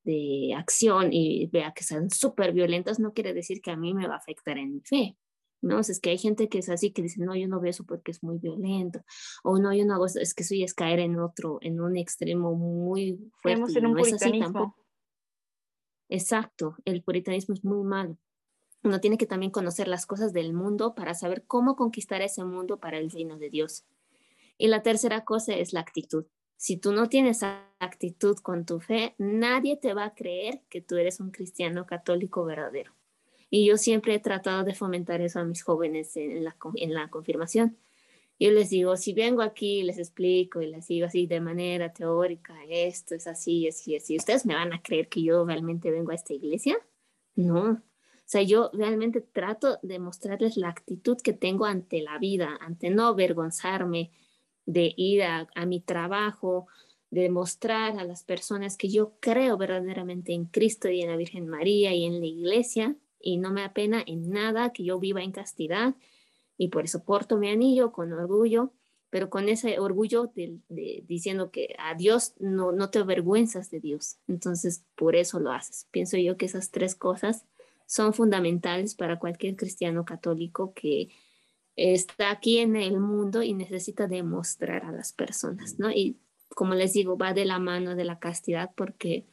de acción y vea que son súper violentas, no quiere decir que a mí me va a afectar en mi fe. ¿no? O sea, es que hay gente que es así, que dice, no, yo no veo eso porque es muy violento, o no, yo no hago eso, es que eso ya es caer en otro, en un extremo muy fuerte. Un no es así tampoco. Exacto, el puritanismo es muy malo. Uno tiene que también conocer las cosas del mundo para saber cómo conquistar ese mundo para el reino de Dios. Y la tercera cosa es la actitud. Si tú no tienes actitud con tu fe, nadie te va a creer que tú eres un cristiano católico verdadero. Y yo siempre he tratado de fomentar eso a mis jóvenes en la, en la confirmación. Yo les digo, si vengo aquí, les explico y les digo así de manera teórica, esto es así, así, así, ¿ustedes me van a creer que yo realmente vengo a esta iglesia? No. O sea, yo realmente trato de mostrarles la actitud que tengo ante la vida, ante no avergonzarme de ir a, a mi trabajo, de mostrar a las personas que yo creo verdaderamente en Cristo y en la Virgen María y en la iglesia y no me apena en nada que yo viva en castidad y por eso porto mi anillo con orgullo, pero con ese orgullo de, diciendo que a Dios no, no te avergüenzas de Dios. Entonces, por eso lo haces. Pienso yo que esas tres cosas son fundamentales para cualquier cristiano católico que está aquí en el mundo y necesita demostrar a las personas, ¿no? Y como les digo, va de la mano de la castidad porque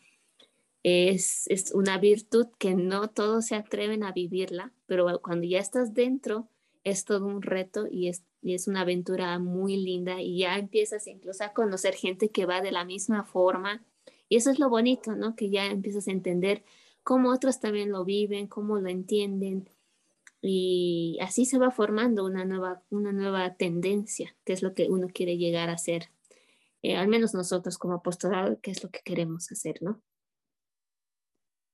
es, es, una virtud que no todos se atreven a vivirla, pero cuando ya estás dentro es todo un reto y es, y es una aventura muy linda y ya empiezas incluso a conocer gente que va de la misma forma y eso es lo bonito, ¿no? Que ya empiezas a entender cómo otros también lo viven, cómo lo entienden y así se va formando una nueva, una nueva tendencia, que es lo que uno quiere llegar a ser. Eh, al menos nosotros como apostolado, que es lo que queremos hacer, ¿no?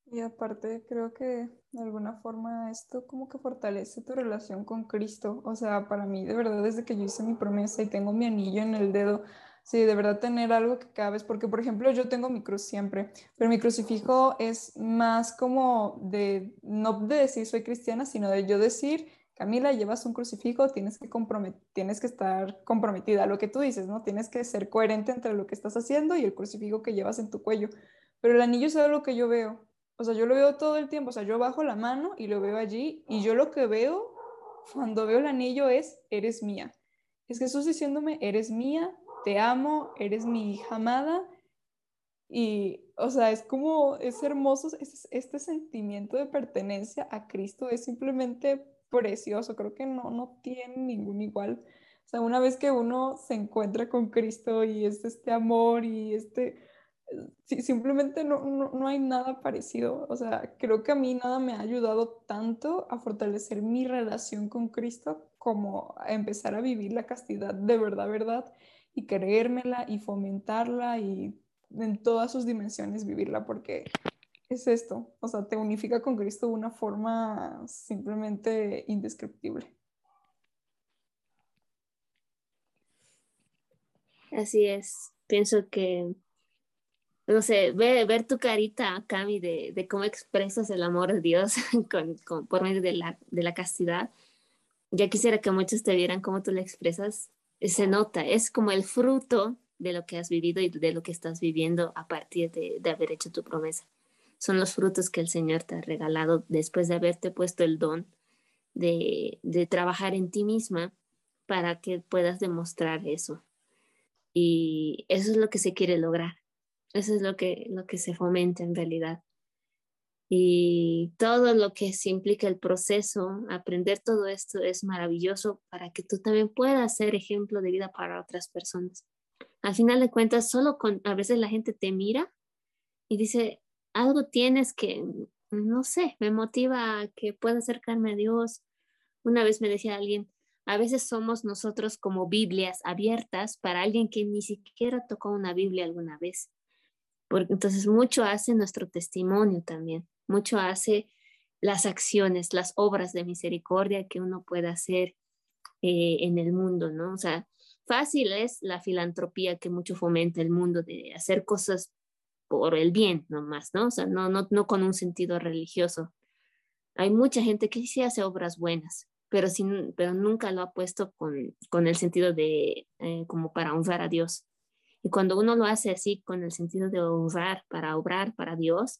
Y aparte creo que de alguna forma esto como que fortalece tu relación con Cristo. O sea, para mí de verdad desde que yo hice mi promesa y tengo mi anillo en el dedo, sí, de verdad tener algo que vez, porque por ejemplo yo tengo mi cruz siempre, pero mi crucifijo es más como de, no de decir soy cristiana, sino de yo decir, Camila, llevas un crucifijo, tienes que, tienes que estar comprometida a lo que tú dices, ¿no? Tienes que ser coherente entre lo que estás haciendo y el crucifijo que llevas en tu cuello. Pero el anillo es algo que yo veo o sea, yo lo veo todo el tiempo, o sea, yo bajo la mano y lo veo allí y yo lo que veo cuando veo el anillo es, eres mía. Es Jesús diciéndome, eres mía, te amo, eres mi hija amada. Y, o sea, es como, es hermoso, este sentimiento de pertenencia a Cristo es simplemente precioso, creo que no, no tiene ningún igual. O sea, una vez que uno se encuentra con Cristo y es este amor y este, simplemente no, no, hay nada parecido. O sea, creo que a mí nada me ha ayudado tanto a fortalecer mi relación con Cristo como a empezar a vivir la castidad de verdad, verdad, y creérmela y fomentarla y en todas sus dimensiones vivirla, porque es esto, o sea, te unifica con Cristo de una forma simplemente indescriptible. Así es, pienso que no sé, ver, ver tu carita, Cami, de, de, cómo expresas el amor de Dios con, con, por medio de la, de la castidad. Ya quisiera que muchos te vieran cómo tú la expresas. Se nota, es como el fruto de lo que has vivido y de lo que estás viviendo a partir de, haber hecho tu promesa. Son los frutos que el Señor te ha regalado después de haberte puesto el don de, trabajar en ti misma para que puedas demostrar eso. Y eso es lo que se quiere lograr eso es lo que se fomenta en realidad. Y todo lo que se implica el proceso, aprender todo esto es maravilloso para que tú también puedas ser ejemplo de vida para otras personas. Al final de cuentas, solo con, a veces la gente te mira y dice, algo tienes que, no sé, me motiva a que pueda acercarme a Dios. Una vez me decía alguien, a veces somos nosotros como Biblias abiertas para alguien que ni siquiera tocó una Biblia alguna vez. Porque entonces mucho hace nuestro testimonio también, mucho hace las acciones, las obras de misericordia que uno puede hacer eh, en el mundo, ¿no? O sea, fácil es la filantropía que mucho fomenta el mundo de hacer cosas por el bien nomás, ¿no? O sea, no, no, no con un sentido religioso. Hay mucha gente que sí hace obras buenas, pero, sin, pero nunca lo ha puesto con, con el sentido de eh, como para honrar a Dios. Y cuando uno lo hace así, con el sentido de honrar, para obrar para Dios,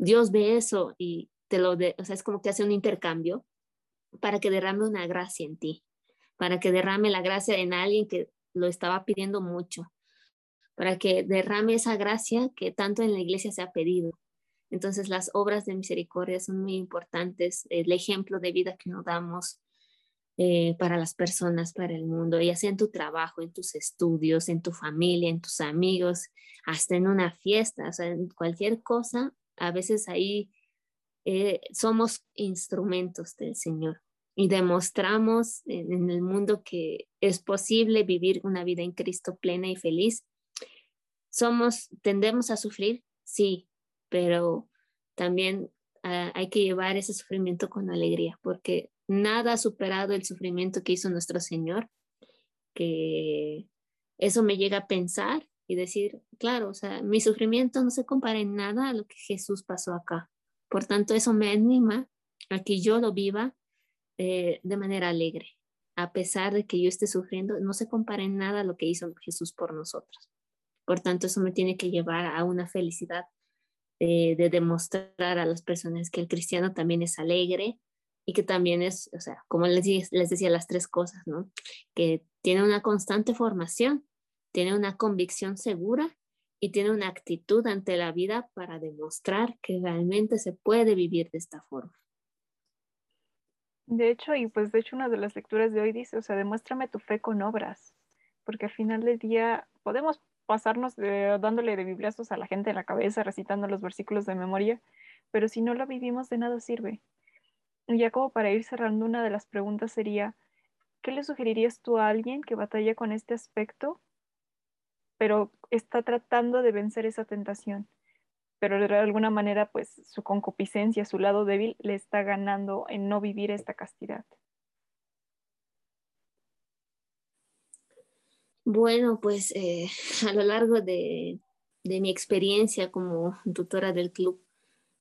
Dios ve eso y te lo de, o sea, es como que hace un intercambio para que derrame una gracia en ti, para que derrame la gracia en alguien que lo estaba pidiendo mucho, para que derrame esa gracia que tanto en la iglesia se ha pedido. Entonces las obras de misericordia son muy importantes, el ejemplo de vida que nos damos eh, para las personas, para el mundo, ya sea en tu trabajo, en tus estudios, en tu familia, en tus amigos, hasta en una fiesta, o sea, en cualquier cosa, a veces ahí eh, somos instrumentos del Señor y demostramos en, el mundo que es posible vivir una vida en Cristo plena y feliz. Somos, tendemos a sufrir, sí, pero también uh, hay que llevar ese sufrimiento con alegría, porque nada ha superado el sufrimiento que hizo nuestro Señor, que eso me llega a pensar y decir, claro, o sea, mi sufrimiento no se compara en nada a lo que Jesús pasó acá. Por tanto, eso me anima a que yo lo viva eh, de manera alegre, a pesar de que yo esté sufriendo, no se compara en nada a lo que hizo Jesús por nosotros. Por tanto, eso me tiene que llevar a una felicidad de demostrar a las personas que el cristiano también es alegre y que también es, o sea, como les, les decía, las tres cosas, ¿no? Que tiene una constante formación, tiene una convicción segura y tiene una actitud ante la vida para demostrar que realmente se puede vivir de esta forma. De hecho, y pues de hecho una de las lecturas de hoy dice, o sea, demuéstrame tu fe con obras, porque al final del día podemos pasarnos dándole de bibliazos a la gente en la cabeza, recitando los versículos de memoria, pero si no lo vivimos de nada sirve. Y ya como para ir cerrando, una de las preguntas sería, ¿qué le sugerirías tú a alguien que batalla con este aspecto, pero está tratando de vencer esa tentación? Pero de alguna manera, pues su concupiscencia, su lado débil, le está ganando en no vivir esta castidad. Bueno, pues eh, a lo largo de, mi experiencia como tutora del club,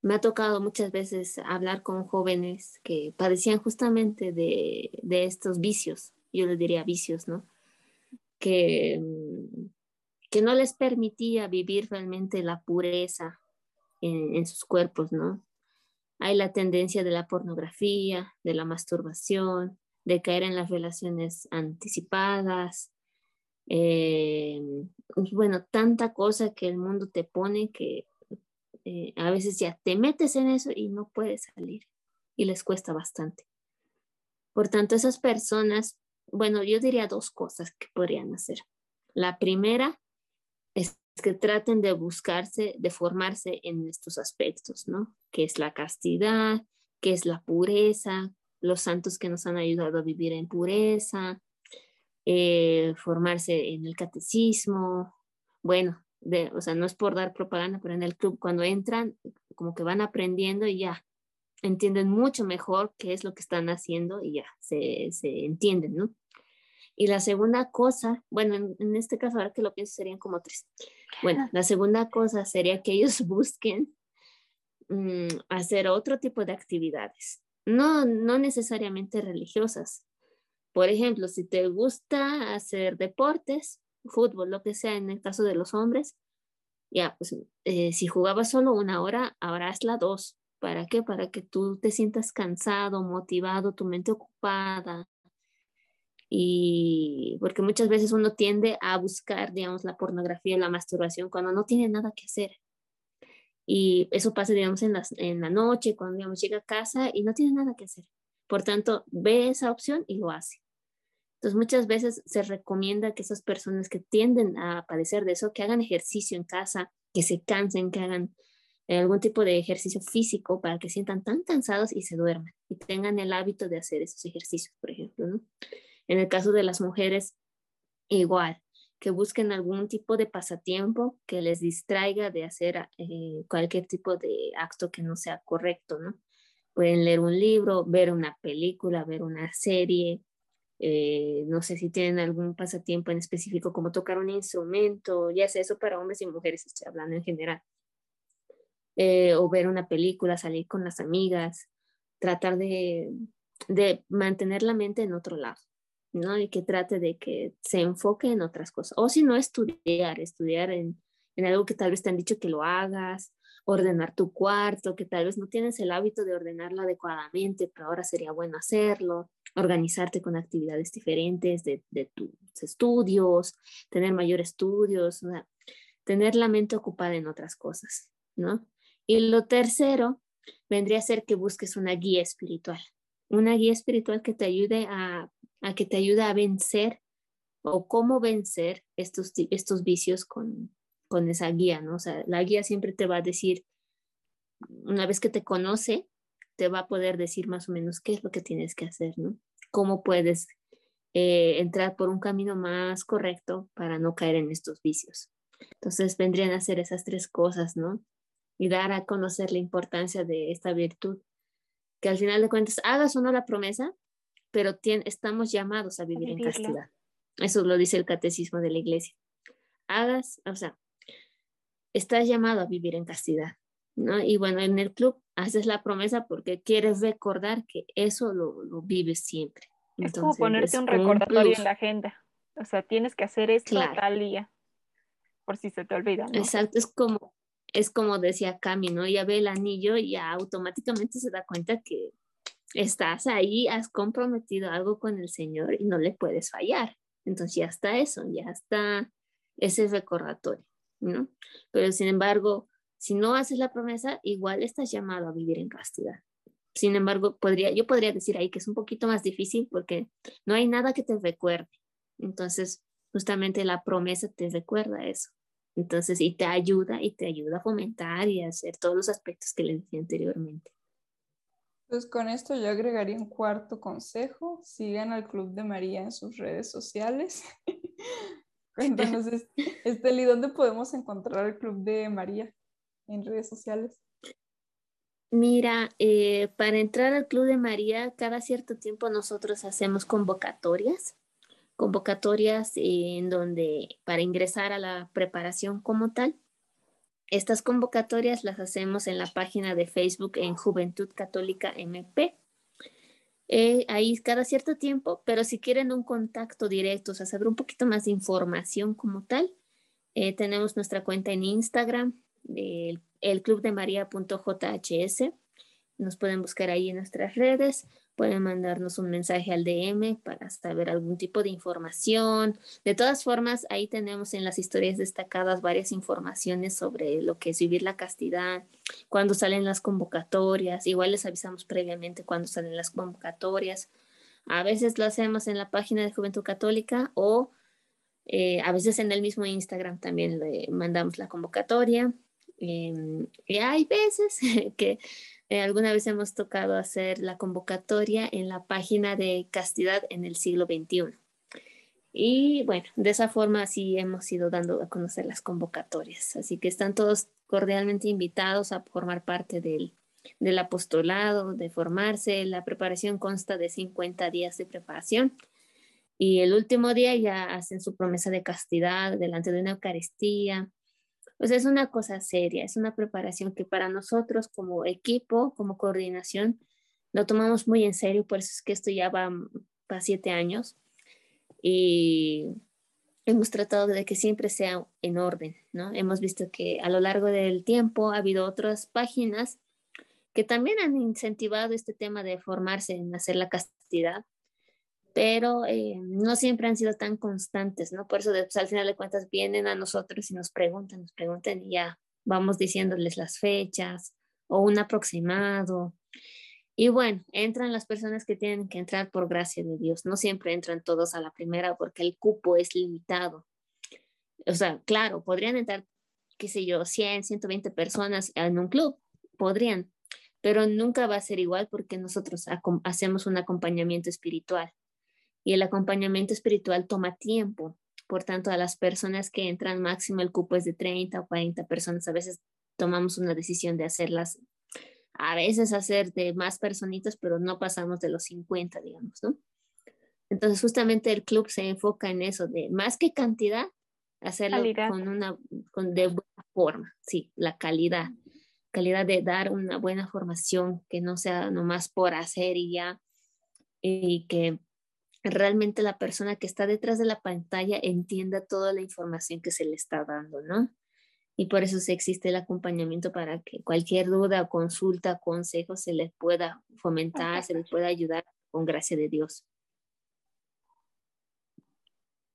me ha tocado muchas veces hablar con jóvenes que padecían justamente de, estos vicios, yo les diría vicios, ¿no? Que, que no les permitía vivir realmente la pureza en, sus cuerpos, ¿no? Hay la tendencia de la pornografía, de la masturbación, de caer en las relaciones anticipadas, eh, bueno, tanta cosa que el mundo te pone que eh, a veces ya te metes en eso y no puedes salir y les cuesta bastante. Por tanto, esas personas, bueno, yo diría dos cosas que podrían hacer. La primera es que traten de buscarse, de formarse en estos aspectos, ¿no? Que es la castidad, que es la pureza, los santos que nos han ayudado a vivir en pureza, eh, formarse en el catecismo, bueno, de, o sea, no es por dar propaganda, pero en el club cuando entran, como que van aprendiendo y ya entienden mucho mejor qué es lo que están haciendo y ya se, se entienden, ¿no? Y la segunda cosa, bueno, en, este caso ahora que lo pienso serían como tres. Bueno, la segunda cosa sería que ellos busquen mm, hacer otro tipo de actividades, no, no necesariamente religiosas, por ejemplo, si te gusta hacer deportes, fútbol, lo que sea, en el caso de los hombres, ya, pues eh, si jugabas solo una hora, ahora hazla dos. ¿Para qué? Para que tú te sientas cansado, motivado, tu mente ocupada. Y porque muchas veces uno tiende a buscar, digamos, la pornografía, la masturbación cuando no tiene nada que hacer. Y eso pasa, digamos, en, en la noche, cuando, digamos, llega a casa y no tiene nada que hacer. Por tanto, ve esa opción y lo hace. Entonces, muchas veces se recomienda que esas personas que tienden a padecer de eso, que hagan ejercicio en casa, que se cansen, que hagan algún tipo de ejercicio físico para que sientan tan cansados y se duerman y tengan el hábito de hacer esos ejercicios, por ejemplo. ¿no? En el caso de las mujeres, igual, que busquen algún tipo de pasatiempo que les distraiga de hacer eh, cualquier tipo de acto que no sea correcto, ¿no? Pueden leer un libro, ver una película, ver una serie, eh, no sé si tienen algún pasatiempo en específico como tocar un instrumento, ya sea eso para hombres y mujeres, estoy hablando en general. Eh, o ver una película, salir con las amigas, tratar de, de mantener la mente en otro lado. ¿No? Y que trate de que se enfoque en otras cosas. O si no, estudiar, estudiar en, en algo que tal vez te han dicho que lo hagas, ordenar tu cuarto, que tal vez no tienes el hábito de ordenarlo adecuadamente, pero ahora sería bueno hacerlo, organizarte con actividades diferentes de, tus estudios, tener mayor estudios, tener la mente ocupada en otras cosas, ¿no? Y lo tercero vendría a ser que busques una guía espiritual, una guía espiritual que te ayude a a que te ayude a vencer o cómo vencer estos, estos vicios con, con esa guía, ¿no? O sea, la guía siempre te va a decir, una vez que te conoce, te va a poder decir más o menos qué es lo que tienes que hacer, ¿no? Cómo puedes eh, entrar por un camino más correcto para no caer en estos vicios. Entonces vendrían a hacer esas tres cosas, ¿no? Y dar a conocer la importancia de esta virtud, que al final de cuentas hagas o no la promesa, pero estamos llamados a vivir en castidad. Eso lo dice el catecismo de la iglesia. Hagas, o sea, estás llamado a vivir en castidad, ¿no? Y bueno, en el club haces la promesa porque quieres recordar que eso lo, lo vives siempre. es como ponerte un recordatorio en la agenda. O sea, tienes que hacer esto tal día, por si se te olvida. Exacto, es como, es como decía Cami, ¿no? Ya ve el anillo y ya automáticamente se da cuenta que estás ahí, has comprometido algo con el Señor y no le puedes fallar. Entonces ya está eso, ya está ese recordatorio, ¿no? Pero sin embargo, si no haces la promesa, igual estás llamado a vivir en castidad. Sin embargo, podría, yo podría decir ahí que es un poquito más difícil porque no hay nada que te recuerde. Entonces, justamente la promesa te recuerda eso. Entonces, y te ayuda y te ayuda a fomentar y a hacer todos los aspectos que le decía anteriormente. Pues con esto yo agregaría un cuarto consejo. Sigan al Club de María en sus redes sociales. Cuéntanos, Esteli, ¿dónde podemos encontrar el Club de María en redes sociales? Mira, eh, para entrar al Club de María, cada cierto tiempo nosotros hacemos convocatorias, convocatorias en donde para ingresar a la preparación como tal. Estas convocatorias las hacemos en la página de Facebook en Juventud Católica MP. Eh, ahí cada cierto tiempo, pero si quieren un contacto directo, o sea, saber un poquito más de información como tal, eh, tenemos nuestra cuenta en Instagram, el, club de. Nos pueden buscar ahí en nuestras redes pueden mandarnos un mensaje al DM para saber algún tipo de información. De todas formas, ahí tenemos en las historias destacadas varias informaciones sobre lo que es vivir la castidad, cuando salen las convocatorias, igual les avisamos previamente cuando salen las convocatorias. A veces lo hacemos en la página de Juventud Católica o eh, a veces en el mismo Instagram también le mandamos la convocatoria. Em, y hay veces que eh, alguna vez hemos tocado hacer la convocatoria en la página de Castidad en el siglo XXI. Y bueno, de esa forma sí hemos ido dando a conocer las convocatorias. Así que están todos cordialmente invitados a formar parte del, del apostolado, de formarse. La preparación consta de 50 días de preparación. Y el último día ya hacen su promesa de castidad delante de una Eucaristía, pues es una cosa seria, es una preparación que para nosotros como equipo, como coordinación, lo tomamos muy en serio, por eso es que esto ya va para siete años y hemos tratado de que siempre sea en orden, ¿no? Hemos visto que a lo largo del tiempo ha habido otras páginas que también han incentivado este tema de formarse en hacer la castidad, pero eh, no siempre han sido tan constantes, ¿no? Por eso pues, al final de cuentas vienen a nosotros y nos preguntan, nos preguntan y ya vamos diciéndoles las fechas o un aproximado. Y bueno, entran las personas que tienen que entrar por gracia de Dios. No siempre entran todos a la primera porque el cupo es limitado. O sea, claro, podrían entrar qué sé yo, 100, 120 personas en un club, podrían, pero nunca va a ser igual porque nosotros hacemos un acompañamiento espiritual y el acompañamiento espiritual toma tiempo. Por tanto, a las personas que entran máximo el cupo es de 30 o 40 personas. A veces tomamos una decisión de hacerlas, a veces hacer de más personitas, pero no pasamos de los 50, digamos, ¿no? Entonces, justamente el club se enfoca en eso, de más que cantidad, hacerlo con una, con, de buena forma, sí, la calidad, calidad de dar una buena formación, que no sea nomás por hacer y ya, y que realmente la persona que está detrás de la pantalla entienda toda la información que se le está dando, ¿no? Y por eso se existe el acompañamiento para que cualquier duda, consulta, consejo se les pueda fomentar, se les pueda ayudar con gracia de Dios.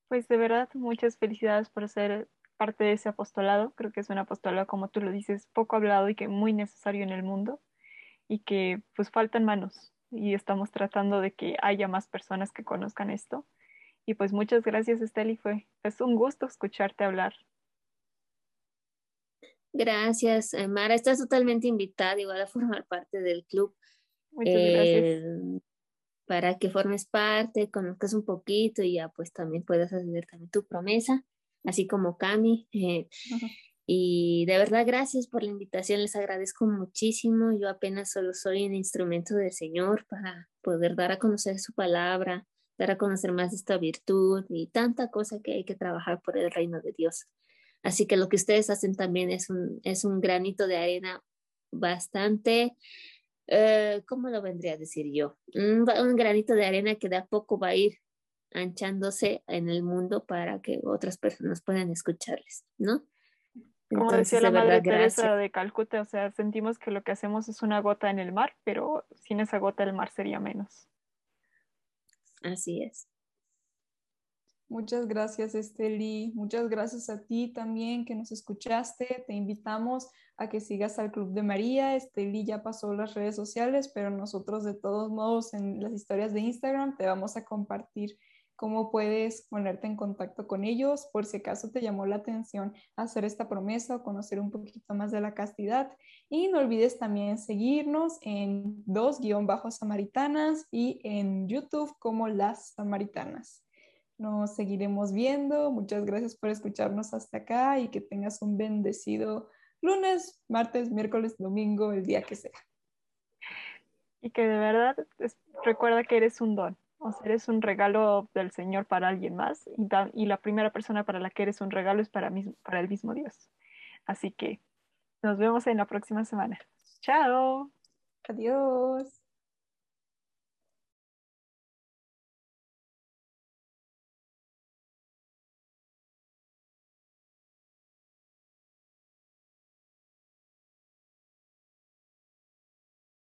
Pues de verdad, muchas felicidades por ser parte de ese apostolado. Creo que es un apostolado, como tú lo dices, poco hablado y que muy necesario en el mundo y que pues faltan manos y estamos tratando de que haya más personas que conozcan esto. Y pues muchas gracias, Esteli. Fue es un gusto escucharte hablar. Gracias, Mara. Estás totalmente invitada igual a formar parte del club. Muchas gracias. Eh, para que formes parte, conozcas un poquito y ya pues también puedas hacer también tu promesa, así como Cami. Eh, y de verdad, gracias por la invitación, les agradezco muchísimo. Yo apenas solo soy un instrumento del Señor para poder dar a conocer su palabra, dar a conocer más esta virtud y tanta cosa que hay que trabajar por el reino de Dios. Así que lo que ustedes hacen también es un, es un granito de arena bastante eh, ¿cómo lo vendría a decir yo? Un, granito de arena que de a poco va a ir anchándose en el mundo para que otras personas puedan escucharles, ¿no? Como decía la Madre Teresa de Calcuta, o sea, sentimos que lo que hacemos es una gota en el mar, pero sin esa gota el mar sería menos. Así es. Muchas gracias, Esteli. Muchas gracias a ti también que nos escuchaste. Te invitamos a que sigas al Club de María. Esteli ya pasó las redes sociales, pero nosotros de todos modos en las historias de Instagram te vamos a compartir cómo puedes ponerte en contacto con ellos por si acaso te llamó la atención hacer esta promesa o conocer un poquito más de la castidad. Y no olvides también seguirnos en dos guion bajos samaritanas y en YouTube como las samaritanas. Nos seguiremos viendo. Muchas gracias por escucharnos hasta acá y que tengas un bendecido lunes, martes, miércoles, domingo, el día que sea. Y que de verdad recuerda que eres un don, o sea, eres un regalo del Señor para alguien más y, la primera persona para la que eres un regalo es para, para el mismo Dios. Así que nos vemos en la próxima semana. Chao. Adiós.